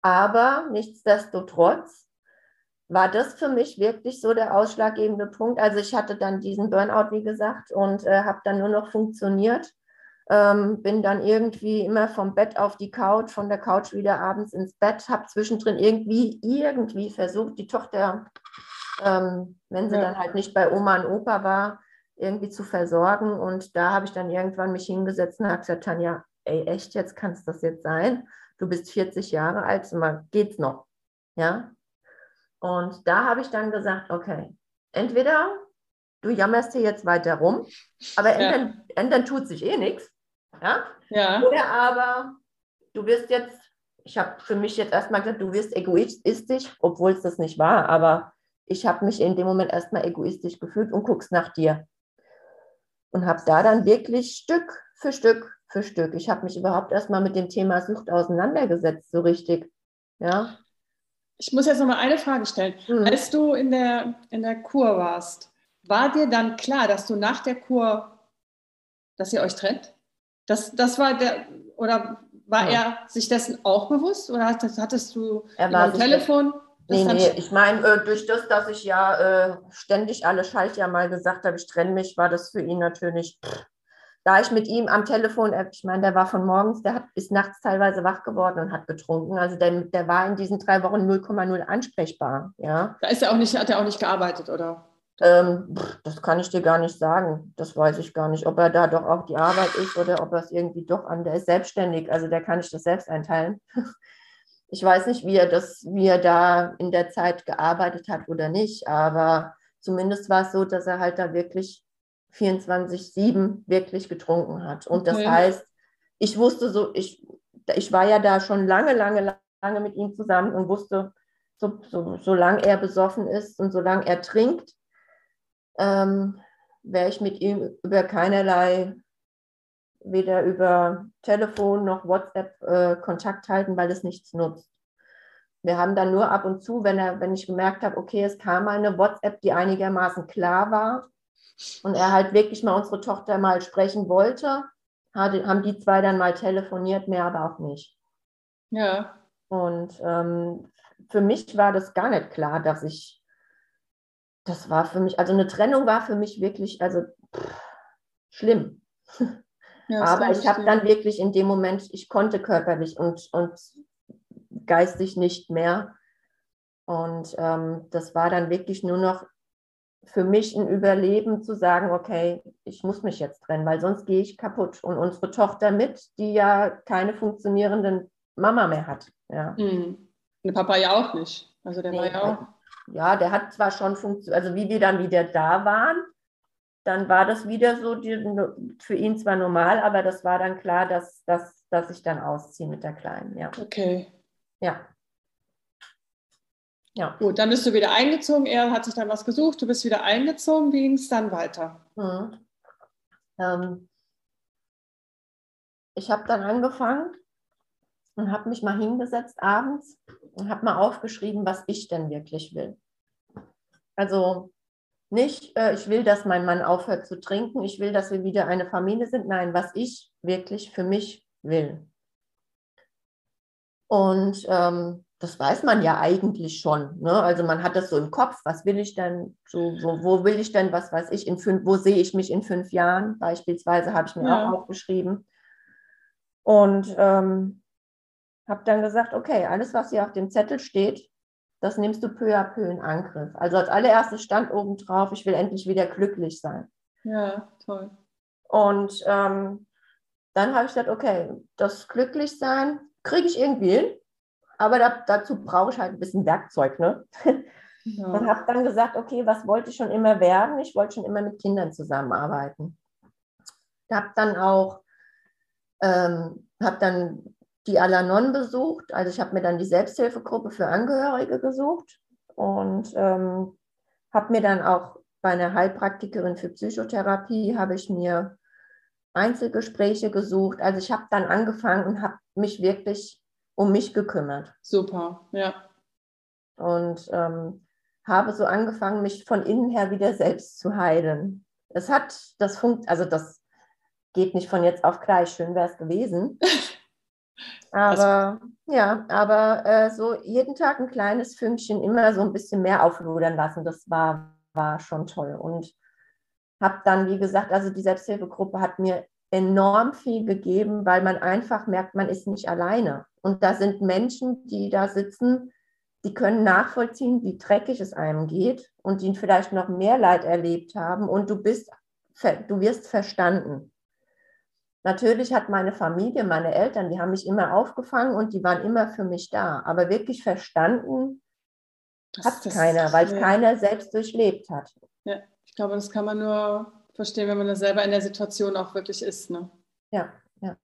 Aber nichtsdestotrotz war das für mich wirklich so der ausschlaggebende Punkt. Also ich hatte dann diesen Burnout, wie gesagt, und äh, habe dann nur noch funktioniert. Ähm, bin dann irgendwie immer vom Bett auf die Couch, von der Couch wieder abends ins Bett, habe zwischendrin irgendwie, irgendwie versucht, die Tochter, ähm, wenn sie ja. dann halt nicht bei Oma und Opa war, irgendwie zu versorgen. Und da habe ich dann irgendwann mich hingesetzt und habe gesagt, Tanja, ey, echt, jetzt kann es das jetzt sein? Du bist 40 Jahre alt, mal geht's noch? Ja, und da habe ich dann gesagt, okay, entweder du jammerst hier jetzt weiter rum, aber ja. entweder, entweder tut sich eh nichts, ja? ja? Oder aber du wirst jetzt, ich habe für mich jetzt erstmal gesagt, du wirst egoistisch, obwohl es das nicht war, aber ich habe mich in dem Moment erstmal egoistisch gefühlt und guckst nach dir. Und habe da dann wirklich Stück für Stück für Stück, ich habe mich überhaupt erstmal mit dem Thema Sucht auseinandergesetzt, so richtig. Ja.
Ich muss jetzt noch mal eine Frage stellen. Mhm. Als du in der, in der Kur warst, war dir dann klar, dass du nach der Kur, dass ihr euch trennt? Das, das war der, oder war ja. er sich dessen auch bewusst? Oder hattest, hattest du am Telefon?
Nee, nee, ich meine, äh, durch das, dass ich ja äh, ständig alle Schaltjahr mal gesagt habe, ich trenne mich, war das für ihn natürlich da ich mit ihm am Telefon, äh, ich meine, der war von morgens, der hat, ist nachts teilweise wach geworden und hat getrunken. Also der, der war in diesen drei Wochen 0,0 ansprechbar. Ja.
Da ist er auch nicht, hat er auch nicht gearbeitet, oder?
Ähm, das kann ich dir gar nicht sagen. Das weiß ich gar nicht. Ob er da doch auch die Arbeit ist oder ob er es irgendwie doch an, der ist selbstständig, also der kann ich das selbst einteilen. Ich weiß nicht, wie er das, wie er da in der Zeit gearbeitet hat oder nicht, aber zumindest war es so, dass er halt da wirklich 24-7 wirklich getrunken hat. Und okay. das heißt, ich wusste so, ich, ich war ja da schon lange, lange, lange mit ihm zusammen und wusste, so, so, solange er besoffen ist und solange er trinkt, ähm, werde ich mit ihm über keinerlei, weder über Telefon noch WhatsApp äh, Kontakt halten, weil es nichts nutzt. Wir haben dann nur ab und zu, wenn, er, wenn ich gemerkt habe, okay, es kam mal eine WhatsApp, die einigermaßen klar war, und er halt wirklich mal unsere Tochter mal sprechen wollte, haben die zwei dann mal telefoniert, mehr aber auch nicht.
Ja.
Und ähm, für mich war das gar nicht klar, dass ich, das war für mich, also eine Trennung war für mich wirklich, also pff, schlimm. Ja, aber ich habe dann wirklich in dem Moment, ich konnte körperlich und, und geistig nicht mehr. Und ähm, das war dann wirklich nur noch für mich ein Überleben zu sagen, okay, ich muss mich jetzt trennen, weil sonst gehe ich kaputt. Und unsere Tochter mit, die ja keine funktionierenden Mama mehr hat. Ja.
Mhm. Der Papa ja auch nicht. Also der nee, war ja auch.
Ja, der hat zwar schon funktioniert, also wie wir dann wieder da waren, dann war das wieder so die, für ihn zwar normal, aber das war dann klar, dass, dass, dass ich dann ausziehe mit der Kleinen. Ja.
Okay.
Ja.
Ja. Gut, dann bist du wieder eingezogen. Er hat sich dann was gesucht, du bist wieder eingezogen. Wie ging es dann weiter? Mhm.
Ähm, ich habe dann angefangen und habe mich mal hingesetzt abends und habe mal aufgeschrieben, was ich denn wirklich will. Also nicht, äh, ich will, dass mein Mann aufhört zu trinken, ich will, dass wir wieder eine Familie sind. Nein, was ich wirklich für mich will. Und ähm, das weiß man ja eigentlich schon. Ne? Also man hat das so im Kopf, was will ich denn, so, wo, wo will ich denn, was weiß ich, in fünf, wo sehe ich mich in fünf Jahren beispielsweise, habe ich mir ja. auch aufgeschrieben. Und ähm, habe dann gesagt, okay, alles, was hier auf dem Zettel steht, das nimmst du peu à peu in Angriff. Also als allererstes stand oben drauf, ich will endlich wieder glücklich sein.
Ja, toll.
Und ähm, dann habe ich gesagt, okay, das Glücklichsein kriege ich irgendwie hin aber da, dazu brauche ich halt ein bisschen Werkzeug. Ne? Ja. Und habe dann gesagt, okay, was wollte ich schon immer werden? Ich wollte schon immer mit Kindern zusammenarbeiten. Ich habe dann auch ähm, hab dann die Alanon besucht. Also ich habe mir dann die Selbsthilfegruppe für Angehörige gesucht und ähm, habe mir dann auch bei einer Heilpraktikerin für Psychotherapie habe ich mir Einzelgespräche gesucht. Also ich habe dann angefangen und habe mich wirklich um mich gekümmert.
Super, ja.
Und ähm, habe so angefangen, mich von innen her wieder selbst zu heilen. Es hat, das funkt, also das geht nicht von jetzt auf gleich, schön wäre es gewesen. Aber also, ja, aber äh, so jeden Tag ein kleines Fünkchen immer so ein bisschen mehr auflodern lassen, das war, war schon toll. Und habe dann, wie gesagt, also die Selbsthilfegruppe hat mir enorm viel gegeben, weil man einfach merkt, man ist nicht alleine. Und da sind Menschen, die da sitzen, die können nachvollziehen, wie dreckig es einem geht und die vielleicht noch mehr Leid erlebt haben und du bist, du wirst verstanden. Natürlich hat meine Familie, meine Eltern, die haben mich immer aufgefangen und die waren immer für mich da. Aber wirklich verstanden hat keiner, weil es keiner selbst durchlebt hat.
Ja, ich glaube, das kann man nur verstehen, wenn man da selber in der Situation auch wirklich ist. Ne?
Ja, ja.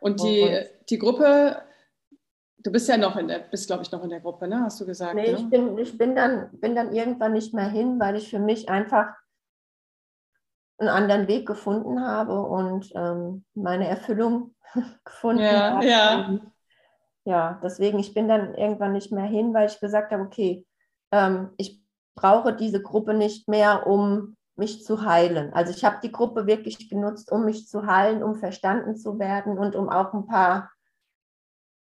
Und die, die Gruppe, du bist ja noch in der, bist glaube ich noch in der Gruppe, ne? Hast du gesagt?
Nee,
ne?
ich, bin, ich bin, dann, bin dann irgendwann nicht mehr hin, weil ich für mich einfach einen anderen Weg gefunden habe und ähm, meine Erfüllung gefunden
ja, habe. Ja.
ja, deswegen, ich bin dann irgendwann nicht mehr hin, weil ich gesagt habe, okay, ähm, ich brauche diese Gruppe nicht mehr, um mich zu heilen. Also ich habe die Gruppe wirklich genutzt, um mich zu heilen, um verstanden zu werden und um auch ein paar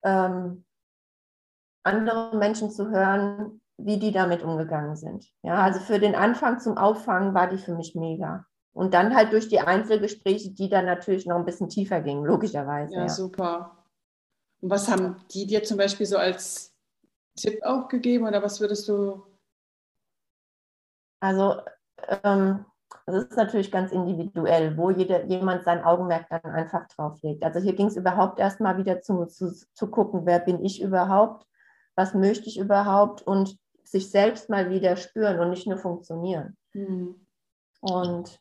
ähm, andere Menschen zu hören, wie die damit umgegangen sind. Ja, also für den Anfang zum Auffangen war die für mich mega. Und dann halt durch die Einzelgespräche, die dann natürlich noch ein bisschen tiefer gingen, logischerweise.
Ja, ja. super. Und was haben die dir zum Beispiel so als Tipp auch gegeben oder was würdest du?
Also, ähm, das ist natürlich ganz individuell, wo jeder, jemand sein Augenmerk dann einfach drauf legt. Also hier ging es überhaupt erstmal wieder zu, zu, zu gucken, wer bin ich überhaupt, was möchte ich überhaupt und sich selbst mal wieder spüren und nicht nur funktionieren. Mhm. Und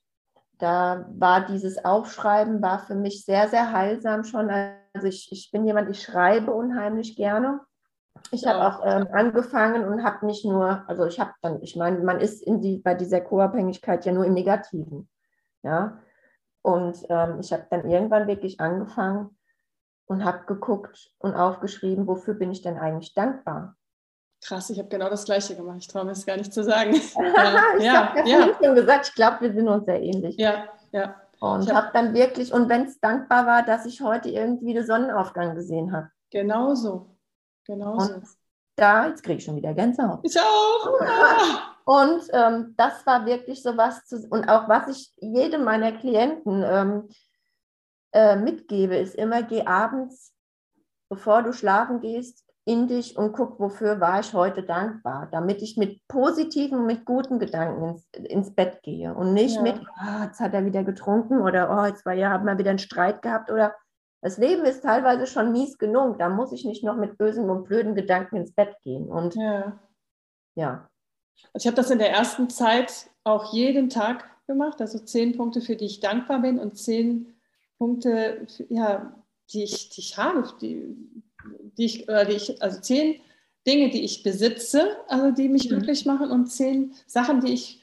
da war dieses Aufschreiben war für mich sehr, sehr heilsam schon. Also ich, ich bin jemand, ich schreibe unheimlich gerne. Ich habe auch ähm, angefangen und habe nicht nur, also ich habe dann, ich meine, man ist in die, bei dieser Co-Abhängigkeit ja nur im Negativen. Ja. Und ähm, ich habe dann irgendwann wirklich angefangen und habe geguckt und aufgeschrieben, wofür bin ich denn eigentlich dankbar?
Krass, ich habe genau das Gleiche gemacht. Ich traue mir es gar nicht zu sagen.
ich ja, habe ja, ja. schon gesagt, ich glaube, wir sind uns sehr ähnlich.
Ja, ja.
Und habe hab dann wirklich, und wenn es dankbar war, dass ich heute irgendwie den Sonnenaufgang gesehen habe.
Genauso. Genauso.
Und da, jetzt kriege ich schon wieder Gänsehaut.
Ich auch.
und ähm, das war wirklich so was, zu, und auch was ich jedem meiner Klienten ähm, äh, mitgebe, ist immer, geh abends, bevor du schlafen gehst, in dich und guck, wofür war ich heute dankbar, damit ich mit positiven, mit guten Gedanken ins, ins Bett gehe und nicht ja. mit, oh, jetzt hat er wieder getrunken oder oh, jetzt war ja, haben wir wieder einen Streit gehabt oder das Leben ist teilweise schon mies genug, da muss ich nicht noch mit bösen und blöden Gedanken ins Bett gehen und
ja.
ja.
Ich habe das in der ersten Zeit auch jeden Tag gemacht, also zehn Punkte, für die ich dankbar bin und zehn Punkte, ja, die ich, die ich habe, die, die ich, oder die ich, also zehn Dinge, die ich besitze, also die mich mhm. glücklich machen und zehn Sachen, die ich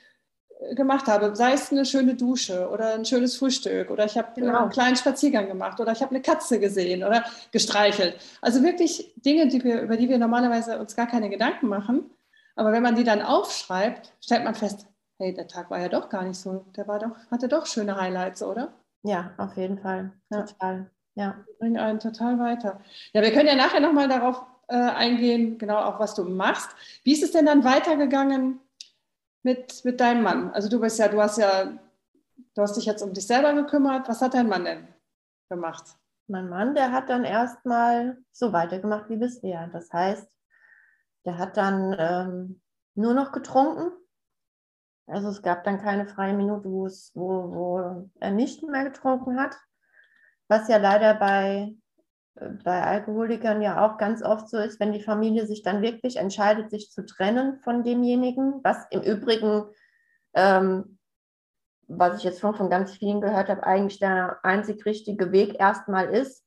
gemacht habe, sei es eine schöne Dusche oder ein schönes Frühstück oder ich habe genau. einen kleinen Spaziergang gemacht oder ich habe eine Katze gesehen oder gestreichelt. Also wirklich Dinge, die wir, über die wir normalerweise uns gar keine Gedanken machen. Aber wenn man die dann aufschreibt, stellt man fest, hey, der Tag war ja doch gar nicht so, der war doch, hatte doch schöne Highlights, oder?
Ja, auf jeden Fall. Ja. Total. Ja.
Bringen einen total weiter. Ja, wir können ja nachher nochmal darauf äh, eingehen, genau auch was du machst. Wie ist es denn dann weitergegangen mit, mit deinem Mann? Also du bist ja, du hast ja, du hast dich jetzt um dich selber gekümmert. Was hat dein Mann denn gemacht?
Mein Mann, der hat dann erstmal so weitergemacht wie bisher. Das heißt, der hat dann ähm, nur noch getrunken. Also es gab dann keine freie Minute, wo, wo er nicht mehr getrunken hat was ja leider bei, bei Alkoholikern ja auch ganz oft so ist, wenn die Familie sich dann wirklich entscheidet, sich zu trennen von demjenigen, was im Übrigen, ähm, was ich jetzt schon von ganz vielen gehört habe, eigentlich der einzig richtige Weg erstmal ist.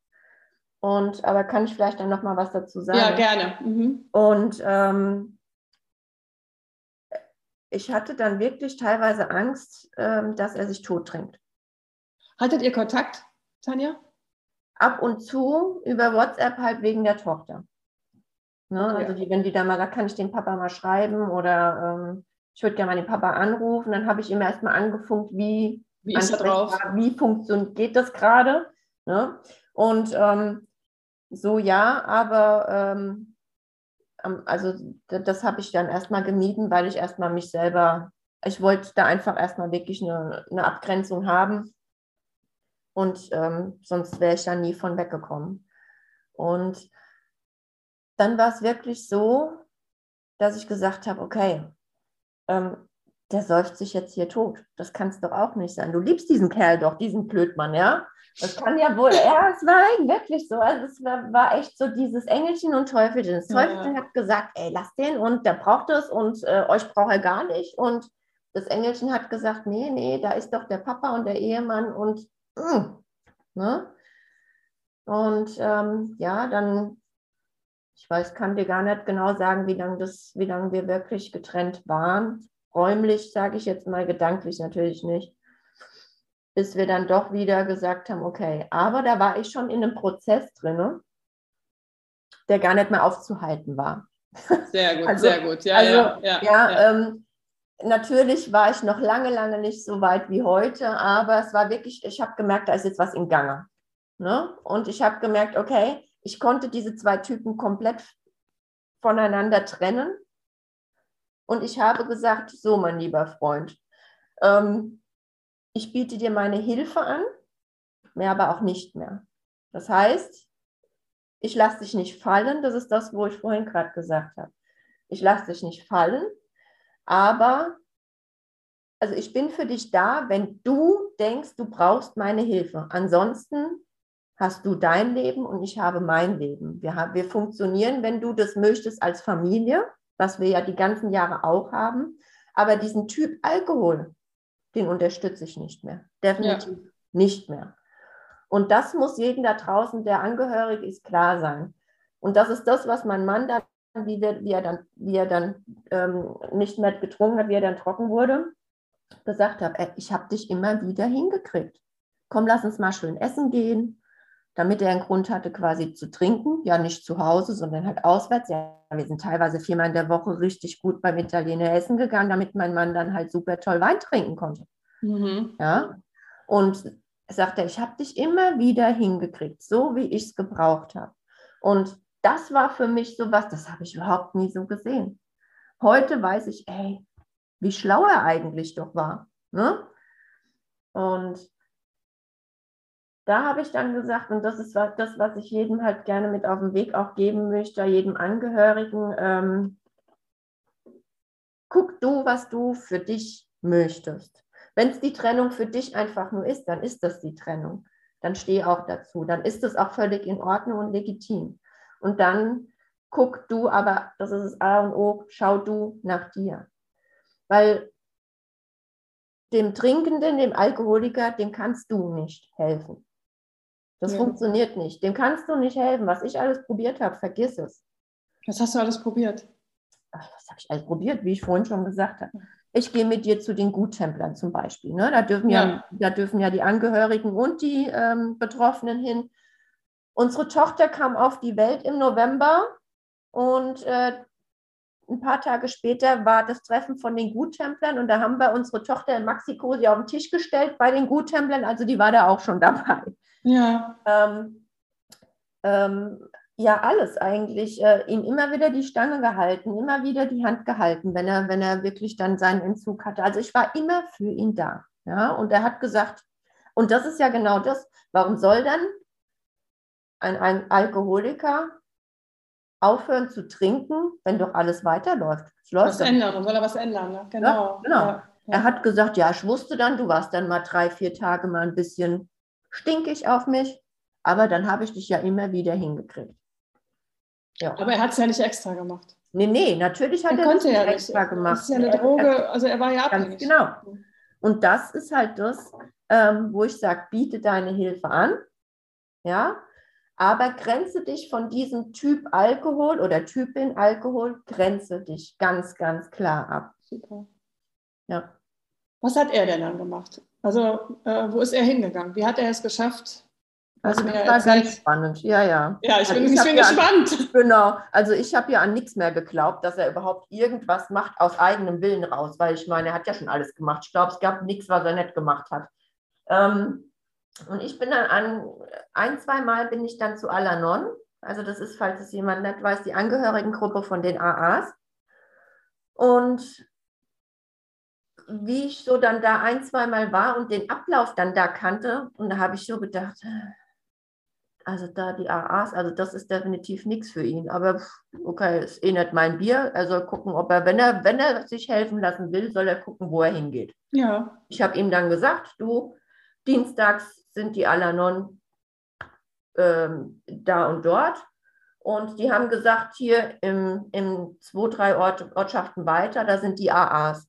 Und aber kann ich vielleicht dann noch mal was dazu sagen?
Ja, gerne. Mhm.
Und ähm, ich hatte dann wirklich teilweise Angst, ähm, dass er sich tot trinkt.
Hattet ihr Kontakt? Tanja?
Ab und zu über WhatsApp halt wegen der Tochter. Ne? Also die, wenn die dann mal sagt, kann ich den Papa mal schreiben oder ähm, ich würde gerne mal den Papa anrufen, dann habe ich immer erstmal angefunkt, wie,
wie ist er drauf?
Wie funktioniert geht das gerade? Ne? Und ähm, so ja, aber ähm, also das habe ich dann erstmal gemieden, weil ich erstmal mich selber, ich wollte da einfach erstmal wirklich eine, eine Abgrenzung haben. Und ähm, sonst wäre ich da nie von weggekommen. Und dann war es wirklich so, dass ich gesagt habe, okay, ähm, der säuft sich jetzt hier tot. Das kann es doch auch nicht sein. Du liebst diesen Kerl doch, diesen Blödmann, ja? Das kann ja wohl, ja, es war wirklich so. Also es war, war echt so dieses Engelchen und Teufelchen. Das Teufelchen ja. hat gesagt, ey, lass den und der braucht es und äh, euch braucht er gar nicht. Und das Engelchen hat gesagt, nee, nee, da ist doch der Papa und der Ehemann und mh, mm, ne? Und ähm, ja, dann, ich weiß, kann dir gar nicht genau sagen, wie lange das, wie lange wir wirklich getrennt waren. Räumlich sage ich jetzt mal, gedanklich natürlich nicht. Bis wir dann doch wieder gesagt haben, okay, aber da war ich schon in einem Prozess drin, der gar nicht mehr aufzuhalten war.
Sehr gut, also, sehr gut. Ja,
also, ja, ja, ja, ja. Ähm, natürlich war ich noch lange, lange nicht so weit wie heute, aber es war wirklich, ich habe gemerkt, da ist jetzt was im Gange. Ne? Und ich habe gemerkt, okay, ich konnte diese zwei Typen komplett voneinander trennen. Und ich habe gesagt, so mein lieber Freund, ähm, ich biete dir meine Hilfe an, mehr aber auch nicht mehr. Das heißt, ich lasse dich nicht fallen, das ist das, wo ich vorhin gerade gesagt habe. Ich lasse dich nicht fallen, aber also ich bin für dich da, wenn du denkst, du brauchst meine Hilfe. Ansonsten hast du dein Leben und ich habe mein Leben. Wir, haben, wir funktionieren, wenn du das möchtest, als Familie, was wir ja die ganzen Jahre auch haben. Aber diesen Typ Alkohol, den unterstütze ich nicht mehr. Definitiv ja. nicht mehr. Und das muss jedem da draußen, der angehörig ist, klar sein. Und das ist das, was mein Mann dann, wie, wir, wie er dann, wie er dann ähm, nicht mehr getrunken hat, wie er dann trocken wurde, gesagt hat, ey, ich habe dich immer wieder hingekriegt. Komm, lass uns mal schön essen gehen damit er einen Grund hatte, quasi zu trinken. Ja, nicht zu Hause, sondern halt auswärts. Ja, wir sind teilweise viermal in der Woche richtig gut beim Italiener essen gegangen, damit mein Mann dann halt super toll Wein trinken konnte. Mhm. Ja, und er sagte, ich habe dich immer wieder hingekriegt, so wie ich es gebraucht habe. Und das war für mich so was, das habe ich überhaupt nie so gesehen. Heute weiß ich, ey, wie schlau er eigentlich doch war. Ne? Und da habe ich dann gesagt, und das ist das, was ich jedem halt gerne mit auf den Weg auch geben möchte, jedem Angehörigen, ähm, guck du, was du für dich möchtest. Wenn es die Trennung für dich einfach nur ist, dann ist das die Trennung. Dann steh auch dazu. Dann ist es auch völlig in Ordnung und legitim. Und dann guck du, aber das ist das A und O, schau du nach dir. Weil dem Trinkenden, dem Alkoholiker, dem kannst du nicht helfen. Das ja. funktioniert nicht. Dem kannst du nicht helfen. Was ich alles probiert habe, vergiss es.
Was hast du alles probiert?
Ach, was habe ich alles probiert, wie ich vorhin schon gesagt habe. Ich gehe mit dir zu den Guttemplern zum Beispiel. Ne? Da, dürfen ja. ja. da dürfen ja die Angehörigen und die ähm, Betroffenen hin. Unsere Tochter kam auf die Welt im November und äh, ein paar Tage später war das Treffen von den Guttemplern und da haben wir unsere Tochter in Mexiko sie auf den Tisch gestellt bei den Guttemplern, also die war da auch schon dabei.
Ja.
Ähm, ähm, ja, alles eigentlich. Äh, ihm immer wieder die Stange gehalten, immer wieder die Hand gehalten, wenn er, wenn er wirklich dann seinen Entzug hatte. Also ich war immer für ihn da. Ja, und er hat gesagt, und das ist ja genau das, warum soll dann ein, ein Alkoholiker aufhören zu trinken, wenn doch alles weiterläuft?
was ändern, soll er was ändern, ne?
genau. Ja, genau. Ja, ja. Er hat gesagt, ja, ich wusste dann, du warst dann mal drei, vier Tage mal ein bisschen stinkig auf mich, aber dann habe ich dich ja immer wieder hingekriegt.
Ja. Aber er hat es ja nicht extra gemacht.
Nee, nee, natürlich hat er,
er das nicht extra gemacht. Das ist ja eine Droge, also er war ja
abhängig. genau. Und das ist halt das, ähm, wo ich sage, biete deine Hilfe an, ja, aber grenze dich von diesem Typ Alkohol oder Typin Alkohol, grenze dich ganz, ganz klar ab.
Super. Ja. Was hat er denn dann gemacht? Also, äh, wo ist er hingegangen? Wie hat er es geschafft,
Also das war ganz spannend, ja, ja.
Ja, ich also bin, ich ich bin gespannt.
An, genau, also ich habe ja an nichts mehr geglaubt, dass er überhaupt irgendwas macht aus eigenem Willen raus, weil ich meine, er hat ja schon alles gemacht. Ich glaube, es gab nichts, was er nicht gemacht hat. Ähm, und ich bin dann an, ein, zwei Mal bin ich dann zu Alanon, also das ist, falls es jemand nicht weiß, die Angehörigengruppe von den AAs. Und wie ich so dann da ein, zwei Mal war und den Ablauf dann da kannte, und da habe ich so gedacht, also da die AAs, also das ist definitiv nichts für ihn. Aber okay, ist eh nicht mein Bier. Er soll gucken, ob er, wenn er, wenn er sich helfen lassen will, soll er gucken, wo er hingeht.
Ja.
Ich habe ihm dann gesagt, du, dienstags sind die Alanon ähm, da und dort. Und die haben gesagt, hier im, im zwei, drei Ort, Ortschaften weiter, da sind die AAs.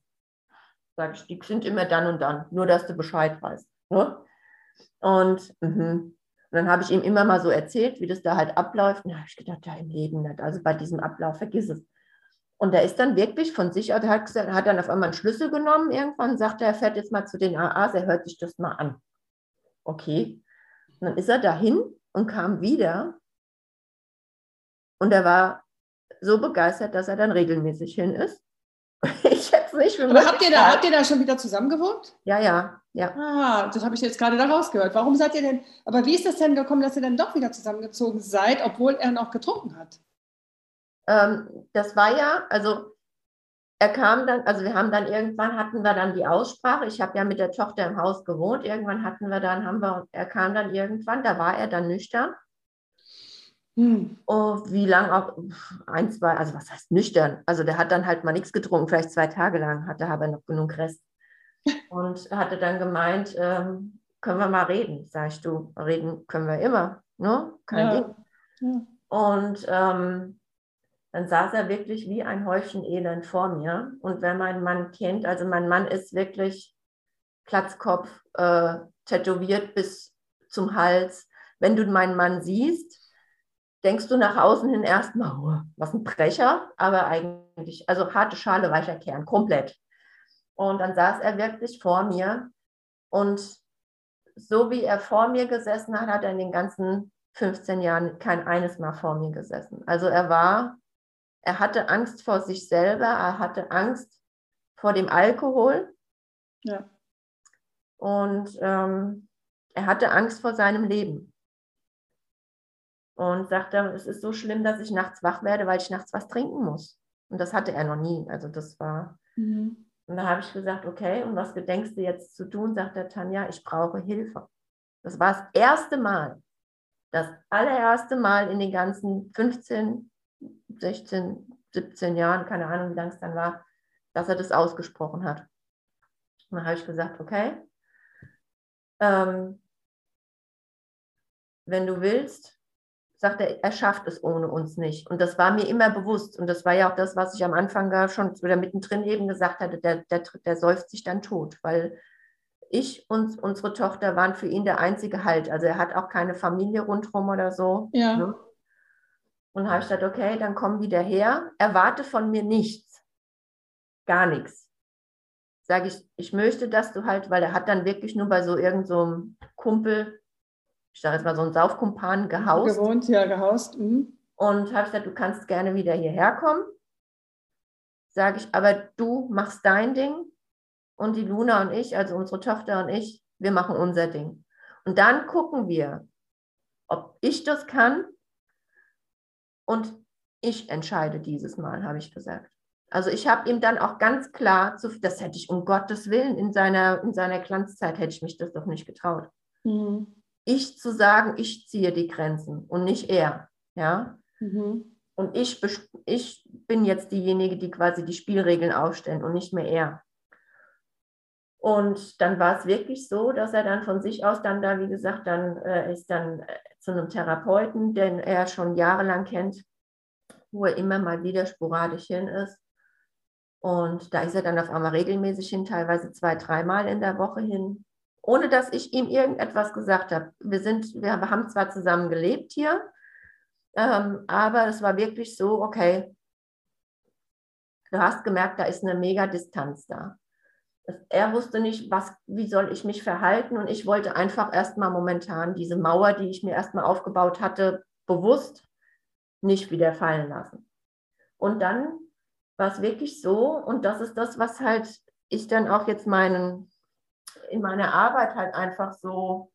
Sag ich, die sind immer dann und dann, nur dass du Bescheid weißt. Ne? Und mh. Und dann habe ich ihm immer mal so erzählt, wie das da halt abläuft. Und da habe ich gedacht, ja, im Leben nicht. Also bei diesem Ablauf, vergiss es. Und er ist dann wirklich von sich, also hat, gesagt, hat dann auf einmal einen Schlüssel genommen. Irgendwann sagte er, er fährt jetzt mal zu den AAs, er hört sich das mal an. Okay. Und dann ist er dahin und kam wieder. Und er war so begeistert, dass er dann regelmäßig hin ist.
Ich hätte es nicht für Aber habt ihr, da, habt ihr da schon wieder zusammen gewohnt?
Ja, ja, ja.
Ah, das habe ich jetzt gerade da rausgehört. Warum seid ihr denn, aber wie ist das denn gekommen, dass ihr dann doch wieder zusammengezogen seid, obwohl er noch getrunken hat?
Ähm, das war ja, also er kam dann, also wir haben dann irgendwann hatten wir dann die Aussprache. Ich habe ja mit der Tochter im Haus gewohnt. Irgendwann hatten wir dann, haben wir, er kam dann irgendwann, da war er dann nüchtern. Hm. Oh, wie lang auch, ein, zwei, also was heißt nüchtern? Also der hat dann halt mal nichts getrunken, vielleicht zwei Tage lang, hatte aber noch genug Rest. Und hatte dann gemeint, ähm, können wir mal reden? Sag ich, du, reden können wir immer, ne? Kein ja. Ding. Ja. Und ähm, dann saß er wirklich wie ein Häufchen Elend vor mir. Und wenn mein Mann kennt, also mein Mann ist wirklich Platzkopf, äh, tätowiert bis zum Hals. Wenn du meinen Mann siehst, denkst du nach außen hin erstmal, oh, was ein Brecher, aber eigentlich, also harte Schale, weicher Kern, komplett. Und dann saß er wirklich vor mir und so wie er vor mir gesessen hat, hat er in den ganzen 15 Jahren kein eines Mal vor mir gesessen. Also er war, er hatte Angst vor sich selber, er hatte Angst vor dem Alkohol.
Ja.
Und ähm, er hatte Angst vor seinem Leben und sagte, es ist so schlimm, dass ich nachts wach werde, weil ich nachts was trinken muss. Und das hatte er noch nie. Also das war. Mhm. Und da habe ich gesagt, okay, und was gedenkst du jetzt zu tun? Sagt der Tanja, ich brauche Hilfe. Das war das erste Mal, das allererste Mal in den ganzen 15, 16, 17 Jahren, keine Ahnung, wie lange es dann war, dass er das ausgesprochen hat. Und dann habe ich gesagt, okay, ähm, wenn du willst, sagt er, er schafft es ohne uns nicht. Und das war mir immer bewusst. Und das war ja auch das, was ich am Anfang da schon oder mittendrin eben gesagt hatte, der, der, der säuft sich dann tot, weil ich und unsere Tochter waren für ihn der einzige Halt. Also er hat auch keine Familie rundherum oder so.
Ja. Ne?
Und habe ich gesagt, okay, dann komm wieder her. Erwarte von mir nichts. Gar nichts. Sage ich, ich möchte, dass du halt, weil er hat dann wirklich nur bei so irgendeinem so Kumpel ich sage jetzt mal so einen Saufkumpan gehaust.
Gewohnt, ja, gehaust. Mhm.
Und habe gesagt, du kannst gerne wieder hierher kommen. Sage ich, aber du machst dein Ding und die Luna und ich, also unsere Tochter und ich, wir machen unser Ding. Und dann gucken wir, ob ich das kann und ich entscheide dieses Mal, habe ich gesagt. Also ich habe ihm dann auch ganz klar, das hätte ich um Gottes Willen in seiner, in seiner Glanzzeit, hätte ich mich das doch nicht getraut. Mhm ich zu sagen, ich ziehe die Grenzen und nicht er. Ja? Mhm. Und ich, ich bin jetzt diejenige, die quasi die Spielregeln aufstellen und nicht mehr er. Und dann war es wirklich so, dass er dann von sich aus dann da, wie gesagt, dann äh, ist dann äh, zu einem Therapeuten, den er schon jahrelang kennt, wo er immer mal wieder sporadisch hin ist. Und da ist er dann auf einmal regelmäßig hin, teilweise zwei, dreimal in der Woche hin ohne dass ich ihm irgendetwas gesagt habe. Wir, sind, wir haben zwar zusammen gelebt hier, ähm, aber es war wirklich so, okay, du hast gemerkt, da ist eine mega Distanz da. Er wusste nicht, was, wie soll ich mich verhalten und ich wollte einfach erstmal momentan diese Mauer, die ich mir erstmal aufgebaut hatte, bewusst nicht wieder fallen lassen. Und dann war es wirklich so und das ist das, was halt ich dann auch jetzt meinen, in meiner Arbeit halt einfach so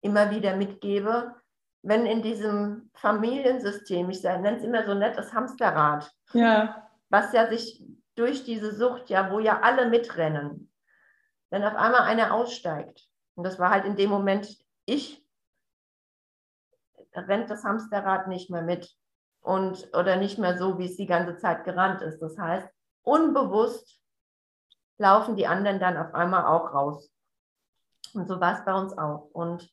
immer wieder mitgebe, wenn in diesem Familiensystem, ich nenne es immer so nett, das Hamsterrad,
ja.
was ja sich durch diese Sucht, ja, wo ja alle mitrennen, wenn auf einmal einer aussteigt, und das war halt in dem Moment ich, rennt das Hamsterrad nicht mehr mit und oder nicht mehr so, wie es die ganze Zeit gerannt ist. Das heißt, unbewusst laufen die anderen dann auf einmal auch raus. Und so war es bei uns auch. Und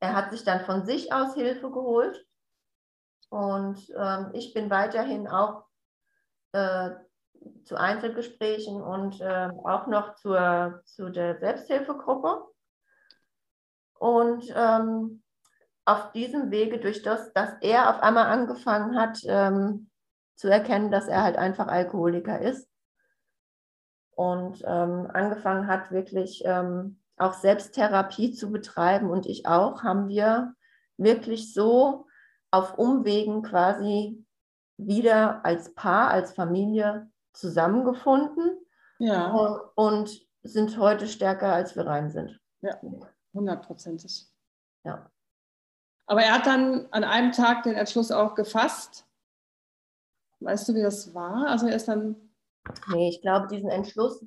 er hat sich dann von sich aus Hilfe geholt. Und ähm, ich bin weiterhin auch äh, zu Einzelgesprächen und äh, auch noch zur, zu der Selbsthilfegruppe. Und ähm, auf diesem Wege, durch das, dass er auf einmal angefangen hat ähm, zu erkennen, dass er halt einfach Alkoholiker ist und ähm, angefangen hat, wirklich ähm, auch Selbsttherapie zu betreiben und ich auch, haben wir wirklich so auf Umwegen quasi wieder als Paar, als Familie zusammengefunden
ja.
und sind heute stärker, als wir rein sind.
Ja, hundertprozentig.
Ja.
Aber er hat dann an einem Tag den Entschluss auch gefasst. Weißt du, wie das war? Also er ist dann.
Nee, ich glaube, diesen Entschluss,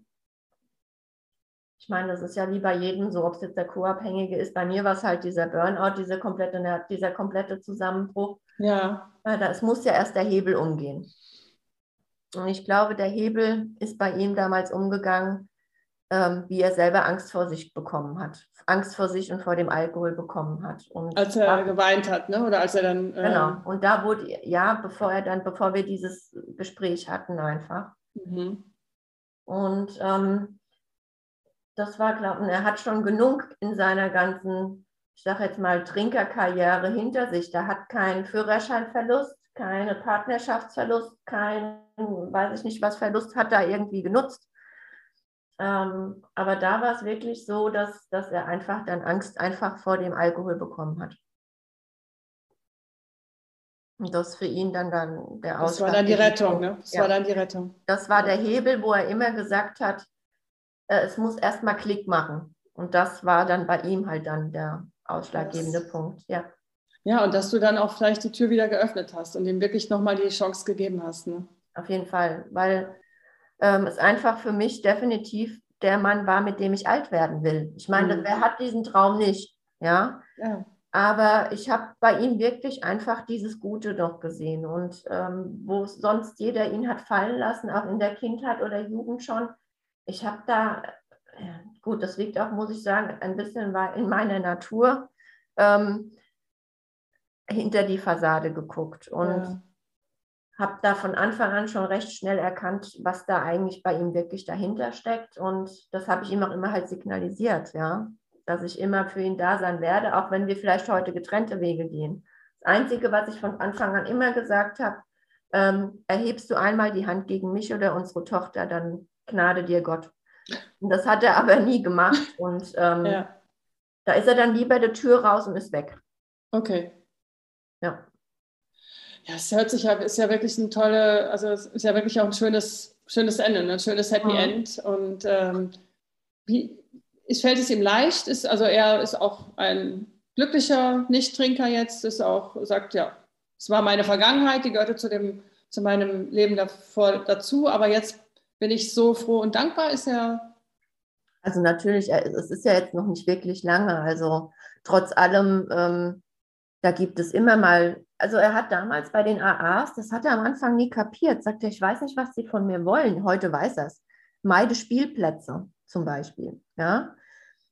ich meine, das ist ja wie bei jedem so, ob es jetzt der Co-Abhängige ist. Bei mir war es halt dieser Burnout, dieser komplette, dieser komplette Zusammenbruch.
Ja.
Es muss ja erst der Hebel umgehen. Und ich glaube, der Hebel ist bei ihm damals umgegangen, ähm, wie er selber Angst vor sich bekommen hat. Angst vor sich und vor dem Alkohol bekommen hat. Und
als er ab, geweint hat, ne? Oder als er dann.
Äh genau. Und da wurde, ja, bevor er dann, bevor wir dieses Gespräch hatten, einfach.
Mhm.
Und ähm, das war, glaube ich, er hat schon genug in seiner ganzen, ich sage jetzt mal, Trinkerkarriere hinter sich. Da hat keinen Führerscheinverlust, keine Partnerschaftsverlust, kein, weiß ich nicht, was Verlust hat da irgendwie genutzt. Ähm, aber da war es wirklich so, dass, dass er einfach dann Angst einfach vor dem Alkohol bekommen hat. Und das für ihn dann, dann der
Ausschlag. Das war dann die Rettung, ne? Das ja. war dann die Rettung.
Das war der Hebel, wo er immer gesagt hat, äh, es muss erstmal Klick machen. Und das war dann bei ihm halt dann der ausschlaggebende das. Punkt, ja.
Ja, und dass du dann auch vielleicht die Tür wieder geöffnet hast und ihm wirklich nochmal die Chance gegeben hast. Ne?
Auf jeden Fall, weil ähm, es einfach für mich definitiv der Mann war, mit dem ich alt werden will. Ich meine, mhm. wer hat diesen Traum nicht? Ja.
ja.
Aber ich habe bei ihm wirklich einfach dieses Gute doch gesehen. Und ähm, wo sonst jeder ihn hat fallen lassen, auch in der Kindheit oder Jugend schon, ich habe da, gut, das liegt auch, muss ich sagen, ein bisschen in meiner Natur. Ähm, hinter die Fassade geguckt und ja. habe da von Anfang an schon recht schnell erkannt, was da eigentlich bei ihm wirklich dahinter steckt. Und das habe ich ihm auch immer halt signalisiert, ja, dass ich immer für ihn da sein werde, auch wenn wir vielleicht heute getrennte Wege gehen. Das Einzige, was ich von Anfang an immer gesagt habe, ähm, erhebst du einmal die Hand gegen mich oder unsere Tochter, dann gnade dir Gott. Und das hat er aber nie gemacht. Und ähm, ja. da ist er dann lieber der Tür raus und ist weg.
Okay.
Ja.
Ja, es hört sich ja, ist ja wirklich ein tolle, also es ist ja wirklich auch ein schönes, schönes Ende, ne? ein schönes Happy mhm. End. Und ähm, wie ist, fällt es ihm leicht? Ist, also er ist auch ein glücklicher Nichttrinker jetzt, ist auch, sagt, ja, es war meine Vergangenheit, die gehörte zu, dem, zu meinem Leben davor dazu, aber jetzt bin ich so froh und dankbar, ist er.
Also natürlich, es ist ja jetzt noch nicht wirklich lange, also trotz allem ähm, da gibt es immer mal, also er hat damals bei den AAs, das hat er am Anfang nie kapiert, sagt er, ich weiß nicht, was sie von mir wollen. Heute weiß er es. Meide Spielplätze zum Beispiel. Ja?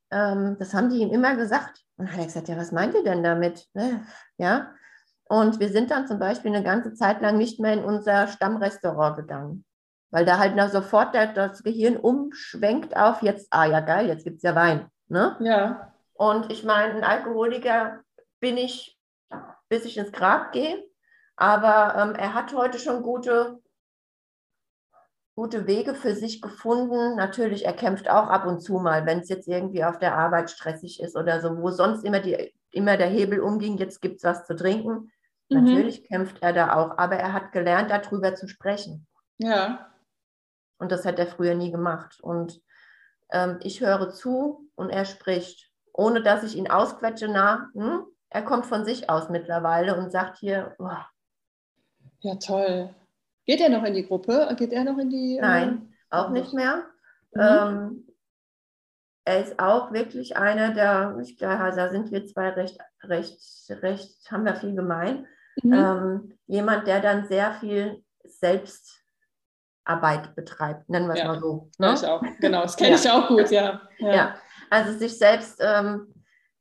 Ähm, das haben die ihm immer gesagt. Und hat er gesagt, ja, was meint ihr denn damit? Ne? Ja. Und wir sind dann zum Beispiel eine ganze Zeit lang nicht mehr in unser Stammrestaurant gegangen. Weil da halt sofort das Gehirn umschwenkt auf jetzt, ah ja geil, jetzt gibt es ja Wein. Ne?
Ja.
Und ich meine, ein Alkoholiker bin ich bis ich ins Grab gehe. Aber ähm, er hat heute schon gute gute Wege für sich gefunden. Natürlich, er kämpft auch ab und zu mal, wenn es jetzt irgendwie auf der Arbeit stressig ist oder so, wo sonst immer, die, immer der Hebel umging, jetzt gibt es was zu trinken. Mhm. Natürlich kämpft er da auch, aber er hat gelernt, darüber zu sprechen.
Ja.
Und das hat er früher nie gemacht. Und ähm, ich höre zu und er spricht, ohne dass ich ihn ausquetsche nach. Hm? Er kommt von sich aus mittlerweile und sagt hier, oh.
ja toll. Geht er noch in die Gruppe? Geht er noch in die?
Äh, Nein, äh, auch nicht mehr. Mhm. Ähm, er ist auch wirklich einer der, ich glaube, da sind wir zwei recht, recht, recht, haben wir viel gemein. Mhm. Ähm, jemand, der dann sehr viel selbst Arbeit betreibt, nennen wir es ja. mal so.
Ne? Ich auch. Genau, das kenne ja. ich auch gut, ja.
ja. ja. also sich selbst ähm,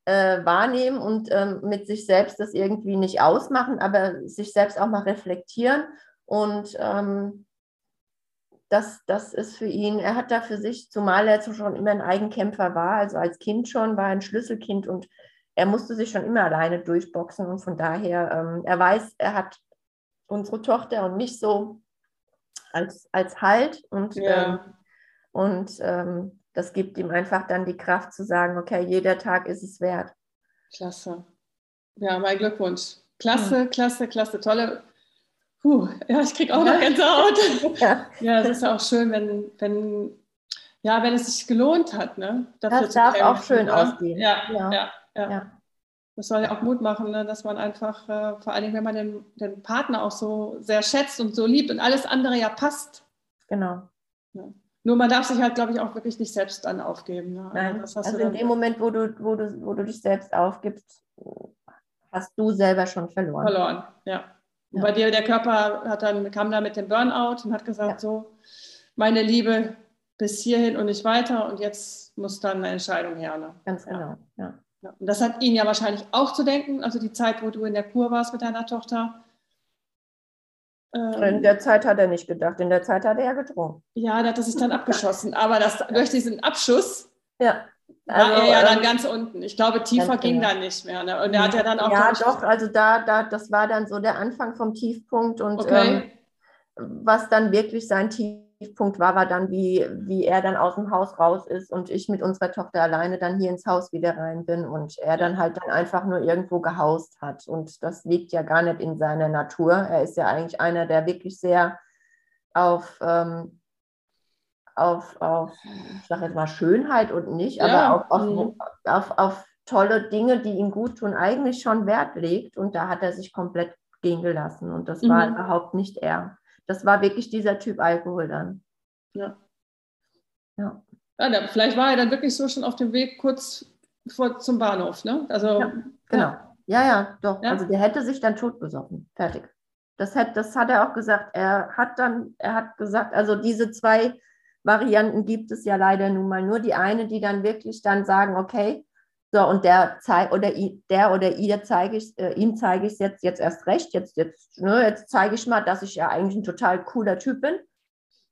äh, wahrnehmen und ähm, mit sich selbst das irgendwie nicht ausmachen, aber sich selbst auch mal reflektieren. Und ähm, das, das ist für ihn, er hat da für sich, zumal er schon immer ein Eigenkämpfer war, also als Kind schon, war ein Schlüsselkind und er musste sich schon immer alleine durchboxen und von daher, ähm, er weiß, er hat unsere Tochter und mich so als, als Halt und, ja. ähm, und ähm, das gibt ihm einfach dann die Kraft zu sagen, okay, jeder Tag ist es wert.
Klasse. Ja, mein Glückwunsch. Klasse, ja. klasse, klasse, tolle. Puh, ja, ich kriege auch noch Gänsehaut. ja. ja, es ist auch schön, wenn, wenn, ja, wenn es sich gelohnt hat, ne?
Das darf kämpfen, auch schön
ne?
ausgehen.
Ja, ja, ja. ja. Das soll ja auch Mut machen, ne? dass man einfach, äh, vor allem wenn man den, den, Partner auch so sehr schätzt und so liebt und alles andere ja passt.
Genau.
Ja. Nur man darf sich halt, glaube ich, auch wirklich nicht selbst dann aufgeben. Ne?
Nein, also, also in dem Moment, wo du, wo, du, wo du dich selbst aufgibst, hast du selber schon verloren.
Verloren, ja. Und ja. bei dir, der Körper hat dann, kam da mit dem Burnout und hat gesagt, ja. so, meine Liebe, bis hierhin und nicht weiter und jetzt muss dann eine Entscheidung her. Ne?
Ganz genau, ja.
Ja, und das hat ihn ja wahrscheinlich auch zu denken, also die Zeit, wo du in der Kur warst mit deiner Tochter.
Ähm, in der Zeit hat er nicht gedacht, in der Zeit hat er ja gedrungen.
Ja, der hat er sich dann abgeschossen. Aber das, durch diesen Abschuss
ja.
Also, war er ja dann ähm, ganz unten. Ich glaube, tiefer ging genau. dann nicht mehr. Ne? Und er hat ja dann auch.
Ja, doch, also da, da, das war dann so der Anfang vom Tiefpunkt und okay. ähm, was dann wirklich sein Tief Tiefpunkt war, war dann, wie, wie er dann aus dem Haus raus ist und ich mit unserer Tochter alleine dann hier ins Haus wieder rein bin und er dann halt dann einfach nur irgendwo gehaust hat. Und das liegt ja gar nicht in seiner Natur. Er ist ja eigentlich einer, der wirklich sehr auf, ähm, auf, auf ich sage jetzt mal Schönheit und nicht, ja. aber auf, auf, mhm. auf, auf tolle Dinge, die ihm gut tun, eigentlich schon Wert legt. Und da hat er sich komplett gehen gelassen. Und das war mhm. überhaupt nicht er das war wirklich dieser Typ Alkohol dann.
Ja. Ja. ja vielleicht war er dann wirklich so schon auf dem Weg kurz vor zum Bahnhof, ne? Also,
ja, genau. Ja, ja, ja doch. Ja? Also der hätte sich dann totgesoffen. Fertig. Das hat, das hat er auch gesagt. Er hat dann, er hat gesagt, also diese zwei Varianten gibt es ja leider nun mal nur. Die eine, die dann wirklich dann sagen, okay, so, und der zeigt oder der oder ihr zeige ich, äh, ihm zeige ich es jetzt, jetzt erst recht. Jetzt, jetzt, ne, jetzt zeige ich mal, dass ich ja eigentlich ein total cooler Typ bin.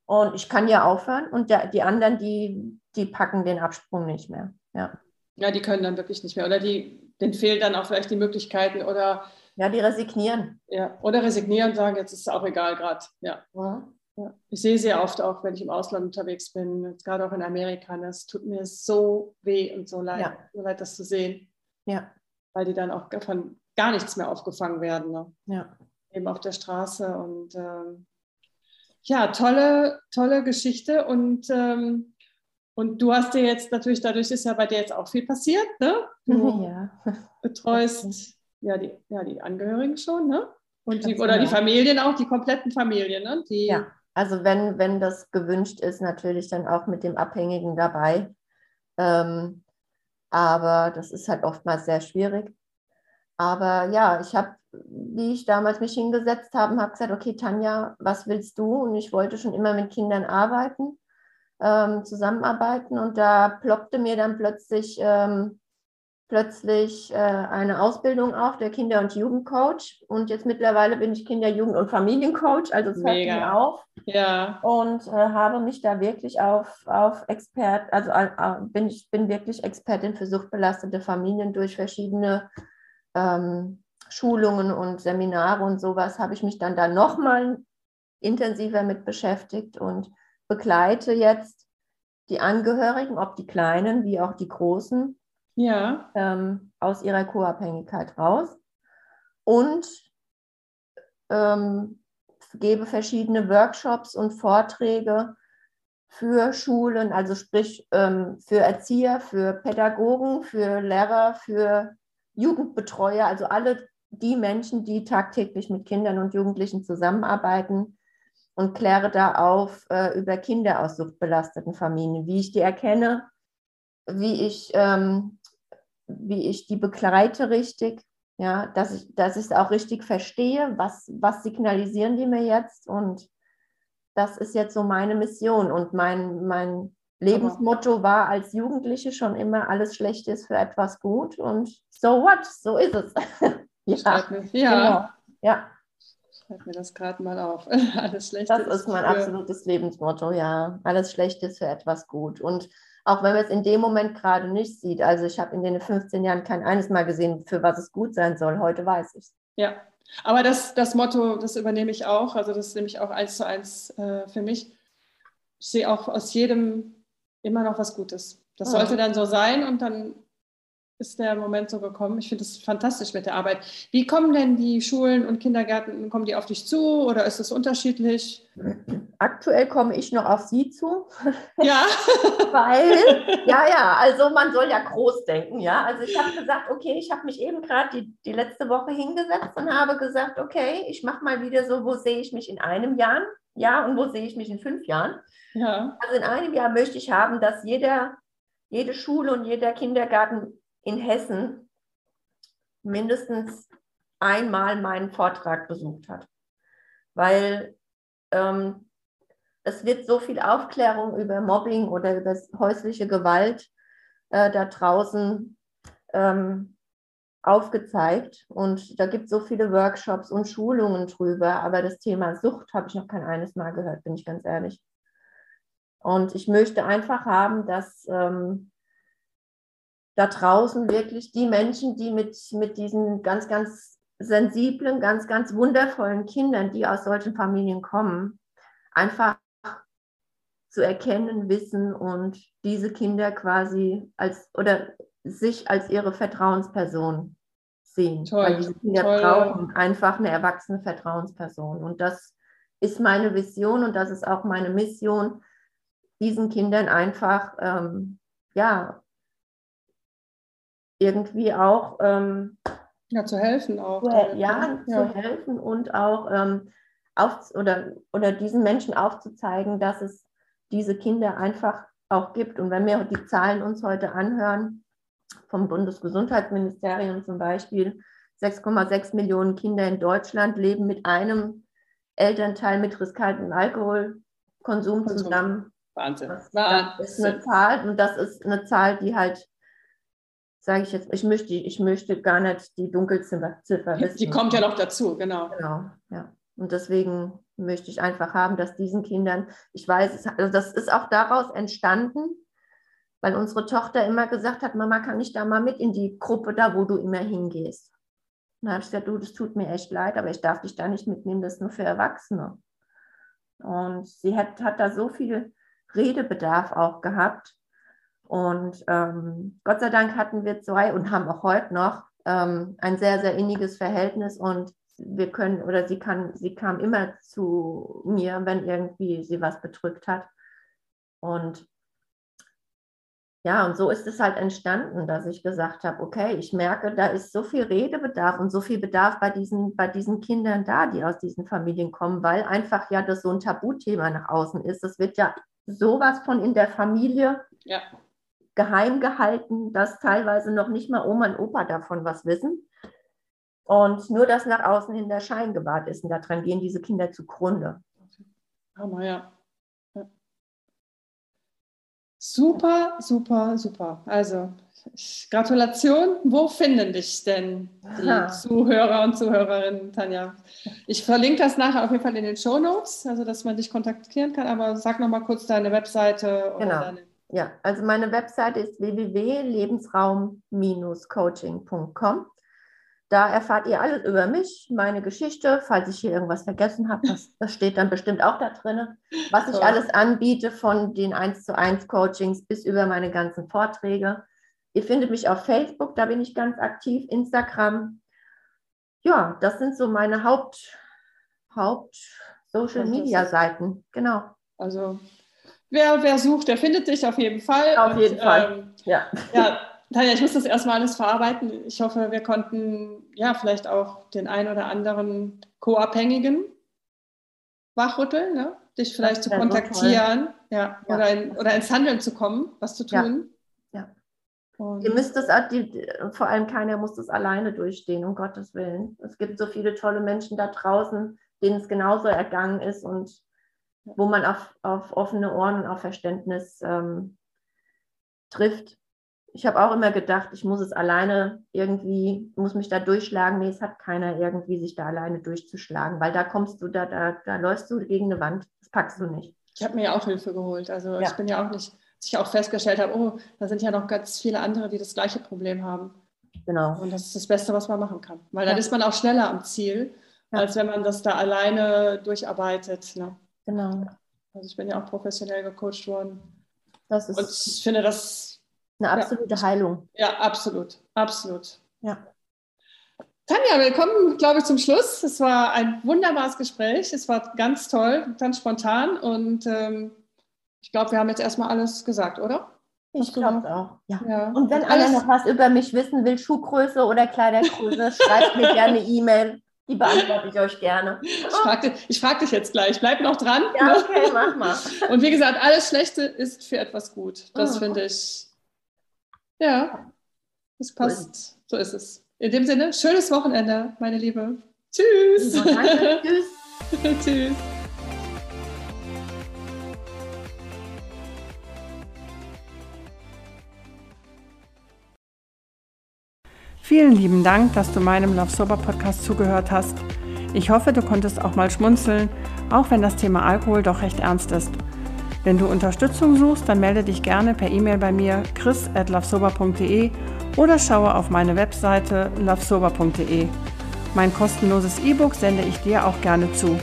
Und ich kann ja aufhören. Und der, die anderen, die, die packen den Absprung nicht mehr. Ja.
ja, die können dann wirklich nicht mehr. Oder die, denen fehlen dann auch vielleicht die Möglichkeiten oder.
Ja, die resignieren.
Ja, oder resignieren und sagen, jetzt ist es auch egal gerade. Ja. ja. Ja. Ich sehe sehr oft auch, wenn ich im Ausland unterwegs bin, gerade auch in Amerika, das tut mir so weh und so leid, ja. so leid das zu sehen.
Ja.
Weil die dann auch von gar nichts mehr aufgefangen werden. Ne?
Ja.
Eben auf der Straße. Und ähm, ja, tolle, tolle Geschichte. Und, ähm, und du hast dir jetzt natürlich, dadurch ist ja bei dir jetzt auch viel passiert, ne? Du
ja.
betreust ja die, ja die Angehörigen schon, ne? Und die, oder die genau. Familien auch, die kompletten Familien, ne? Die,
ja also wenn, wenn das gewünscht ist, natürlich dann auch mit dem Abhängigen dabei. Ähm, aber das ist halt oftmals sehr schwierig. Aber ja, ich habe, wie ich damals mich hingesetzt habe, habe gesagt, okay, Tanja, was willst du? Und ich wollte schon immer mit Kindern arbeiten, ähm, zusammenarbeiten. Und da ploppte mir dann plötzlich ähm, plötzlich äh, eine Ausbildung auf, der Kinder- und Jugendcoach. Und jetzt mittlerweile bin ich Kinder-, Jugend- und Familiencoach, also es hört mir auf.
Ja.
Und äh, habe mich da wirklich auf, auf Expert, also äh, bin ich bin wirklich Expertin für suchtbelastete Familien durch verschiedene ähm, Schulungen und Seminare und sowas habe ich mich dann da nochmal intensiver mit beschäftigt und begleite jetzt die Angehörigen, ob die Kleinen wie auch die Großen,
ja.
ähm, aus ihrer Co-Abhängigkeit raus und ähm, gebe verschiedene Workshops und Vorträge für Schulen, also sprich ähm, für Erzieher, für Pädagogen, für Lehrer, für Jugendbetreuer, also alle die Menschen, die tagtäglich mit Kindern und Jugendlichen zusammenarbeiten und kläre da auf äh, über Kinder aus suchtbelasteten Familien, wie ich die erkenne, wie ich, ähm, wie ich die begleite richtig, ja, dass ich, dass ich es auch richtig verstehe, was, was signalisieren die mir jetzt und das ist jetzt so meine Mission und mein, mein Lebensmotto war als Jugendliche schon immer, alles Schlechte ist für etwas gut und so what, so ist es.
ja, ja. Genau.
ja.
Schreib mir das gerade mal auf. alles Schlechte
Das ist mein für... absolutes Lebensmotto, ja. Alles Schlechte ist für etwas gut. Und auch wenn man es in dem Moment gerade nicht sieht, also ich habe in den 15 Jahren kein eines Mal gesehen, für was es gut sein soll. Heute weiß ich es.
Ja, aber das, das Motto, das übernehme ich auch. Also das nehme ich auch eins zu eins äh, für mich. Ich sehe auch aus jedem immer noch was Gutes. Das oh. sollte dann so sein und dann ist der Moment so gekommen. Ich finde es fantastisch mit der Arbeit. Wie kommen denn die Schulen und Kindergärten, kommen die auf dich zu oder ist es unterschiedlich?
Aktuell komme ich noch auf Sie zu.
Ja.
Weil, ja, ja, also man soll ja groß denken, ja. Also ich habe gesagt, okay, ich habe mich eben gerade die, die letzte Woche hingesetzt und habe gesagt, okay, ich mache mal wieder so, wo sehe ich mich in einem Jahr, ja, und wo sehe ich mich in fünf Jahren.
Ja.
Also in einem Jahr möchte ich haben, dass jeder, jede Schule und jeder Kindergarten in Hessen mindestens einmal meinen Vortrag besucht hat. Weil ähm, es wird so viel Aufklärung über Mobbing oder über häusliche Gewalt äh, da draußen ähm, aufgezeigt. Und da gibt es so viele Workshops und Schulungen drüber. Aber das Thema Sucht habe ich noch kein eines Mal gehört, bin ich ganz ehrlich. Und ich möchte einfach haben, dass ähm, da draußen wirklich die Menschen, die mit, mit diesen ganz, ganz sensiblen, ganz, ganz wundervollen Kindern, die aus solchen Familien kommen, einfach zu erkennen wissen und diese Kinder quasi als oder sich als ihre Vertrauensperson sehen.
Toll,
Weil diese Kinder toll. brauchen einfach eine erwachsene Vertrauensperson. Und das ist meine Vision und das ist auch meine Mission, diesen Kindern einfach ähm, ja, irgendwie auch ähm,
ja, zu helfen auch.
Zu, ja, ja, zu helfen und auch ähm, auf, oder, oder diesen Menschen aufzuzeigen, dass es diese Kinder einfach auch gibt. Und wenn wir die Zahlen uns heute anhören, vom Bundesgesundheitsministerium zum Beispiel, 6,6 Millionen Kinder in Deutschland leben mit einem Elternteil mit riskantem Alkoholkonsum zusammen.
Wahnsinn.
Das, das ist eine Zahl und das ist eine Zahl, die halt sage ich jetzt, ich möchte, ich möchte gar nicht die Dunkelziffer
wissen. Die kommt ja noch dazu, genau.
Genau, ja. Und deswegen möchte ich einfach haben, dass diesen Kindern, ich weiß, also das ist auch daraus entstanden, weil unsere Tochter immer gesagt hat, Mama, kann ich da mal mit in die Gruppe, da wo du immer hingehst? Und dann habe ich gesagt, du, das tut mir echt leid, aber ich darf dich da nicht mitnehmen, das ist nur für Erwachsene. Und sie hat, hat da so viel Redebedarf auch gehabt. Und ähm, Gott sei Dank hatten wir zwei und haben auch heute noch ähm, ein sehr, sehr inniges Verhältnis und wir können oder sie kann, sie kam immer zu mir, wenn irgendwie sie was bedrückt hat. Und ja, und so ist es halt entstanden, dass ich gesagt habe, okay, ich merke, da ist so viel Redebedarf und so viel Bedarf bei diesen, bei diesen Kindern da, die aus diesen Familien kommen, weil einfach ja das so ein Tabuthema nach außen ist. Das wird ja sowas von in der Familie
ja
geheim gehalten, dass teilweise noch nicht mal Oma und Opa davon was wissen. Und nur das nach außen hin der Schein gewahrt ist. Und daran gehen diese Kinder zugrunde.
Hammer, ja. ja. Super, super, super. Also Gratulation. Wo finden dich denn die Aha. Zuhörer und Zuhörerinnen, Tanja? Ich verlinke das nachher auf jeden Fall in den Show Notes, also dass man dich kontaktieren kann. Aber sag noch mal kurz deine Webseite
oder genau. deine ja, also meine Webseite ist www.lebensraum-coaching.com. da erfahrt ihr alles über mich, meine Geschichte. Falls ich hier irgendwas vergessen habe, das, das steht dann bestimmt auch da drin. Was ich alles anbiete, von den 1 zu 1 Coachings bis über meine ganzen Vorträge. Ihr findet mich auf Facebook, da bin ich ganz aktiv, Instagram. Ja, das sind so meine Haupt, Haupt Social Media Seiten. Genau.
Also wer, wer sucht, der findet dich auf jeden Fall.
Auf jeden Und, Fall. Ähm, ja.
ja. Tanja, ich muss das erstmal alles verarbeiten. Ich hoffe, wir konnten ja vielleicht auch den ein oder anderen Co-Abhängigen wachrütteln, ne? dich vielleicht zu kontaktieren ja, ja. Oder, in, oder ins Handeln zu kommen, was zu tun.
Ja. ja. Ihr müsst das, vor allem keiner muss das alleine durchstehen, um Gottes Willen. Es gibt so viele tolle Menschen da draußen, denen es genauso ergangen ist und wo man auf, auf offene Ohren und auf Verständnis ähm, trifft ich habe auch immer gedacht, ich muss es alleine irgendwie, muss mich da durchschlagen. Nee, es hat keiner irgendwie, sich da alleine durchzuschlagen, weil da kommst du, da, da, da läufst du gegen eine Wand. Das packst du nicht.
Ich habe mir ja auch Hilfe geholt. Also ja. ich bin ja auch nicht, dass ich auch festgestellt habe, oh, da sind ja noch ganz viele andere, die das gleiche Problem haben.
Genau.
Und das ist das Beste, was man machen kann. Weil ja. dann ist man auch schneller am Ziel, ja. als wenn man das da alleine durcharbeitet. Ne?
Genau.
Also ich bin ja auch professionell gecoacht worden.
Das ist
und ich finde das
eine absolute ja. Heilung.
Ja, absolut, absolut.
Ja.
Tanja, willkommen, glaube ich, zum Schluss. Es war ein wunderbares Gespräch. Es war ganz toll, ganz spontan und ähm, ich glaube, wir haben jetzt erstmal alles gesagt, oder?
Ich glaube auch. Ja. ja. Und wenn einer noch was über mich wissen will, Schuhgröße oder Kleidergröße, schreibt mir gerne E-Mail. Die beantworte ich euch gerne.
Ich frage dich, frag dich, jetzt gleich. Bleib noch dran.
Ja, okay, mach mal.
Und wie gesagt, alles Schlechte ist für etwas gut. Das mhm. finde ich ja, das passt. So ist es. In dem Sinne, schönes Wochenende, meine Liebe. Tschüss.
Danke. Tschüss.
Tschüss.
Vielen lieben Dank, dass du meinem Love Sober Podcast zugehört hast. Ich hoffe, du konntest auch mal schmunzeln, auch wenn das Thema Alkohol doch recht ernst ist. Wenn du Unterstützung suchst, dann melde dich gerne per E-Mail bei mir chris.lovesober.de oder schaue auf meine Webseite lovesober.de. Mein kostenloses E-Book sende ich dir auch gerne zu.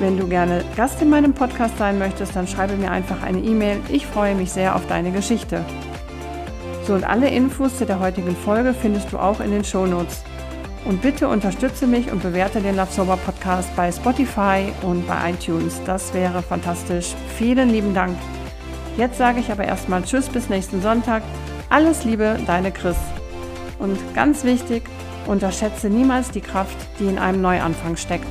Wenn du gerne Gast in meinem Podcast sein möchtest, dann schreibe mir einfach eine E-Mail. Ich freue mich sehr auf deine Geschichte. So und alle Infos zu der heutigen Folge findest du auch in den Shownotes. Und bitte unterstütze mich und bewerte den Love Sober Podcast bei Spotify und bei iTunes. Das wäre fantastisch. Vielen lieben Dank. Jetzt sage ich aber erstmal Tschüss bis nächsten Sonntag. Alles Liebe, deine Chris. Und ganz wichtig, unterschätze niemals die Kraft, die in einem Neuanfang steckt.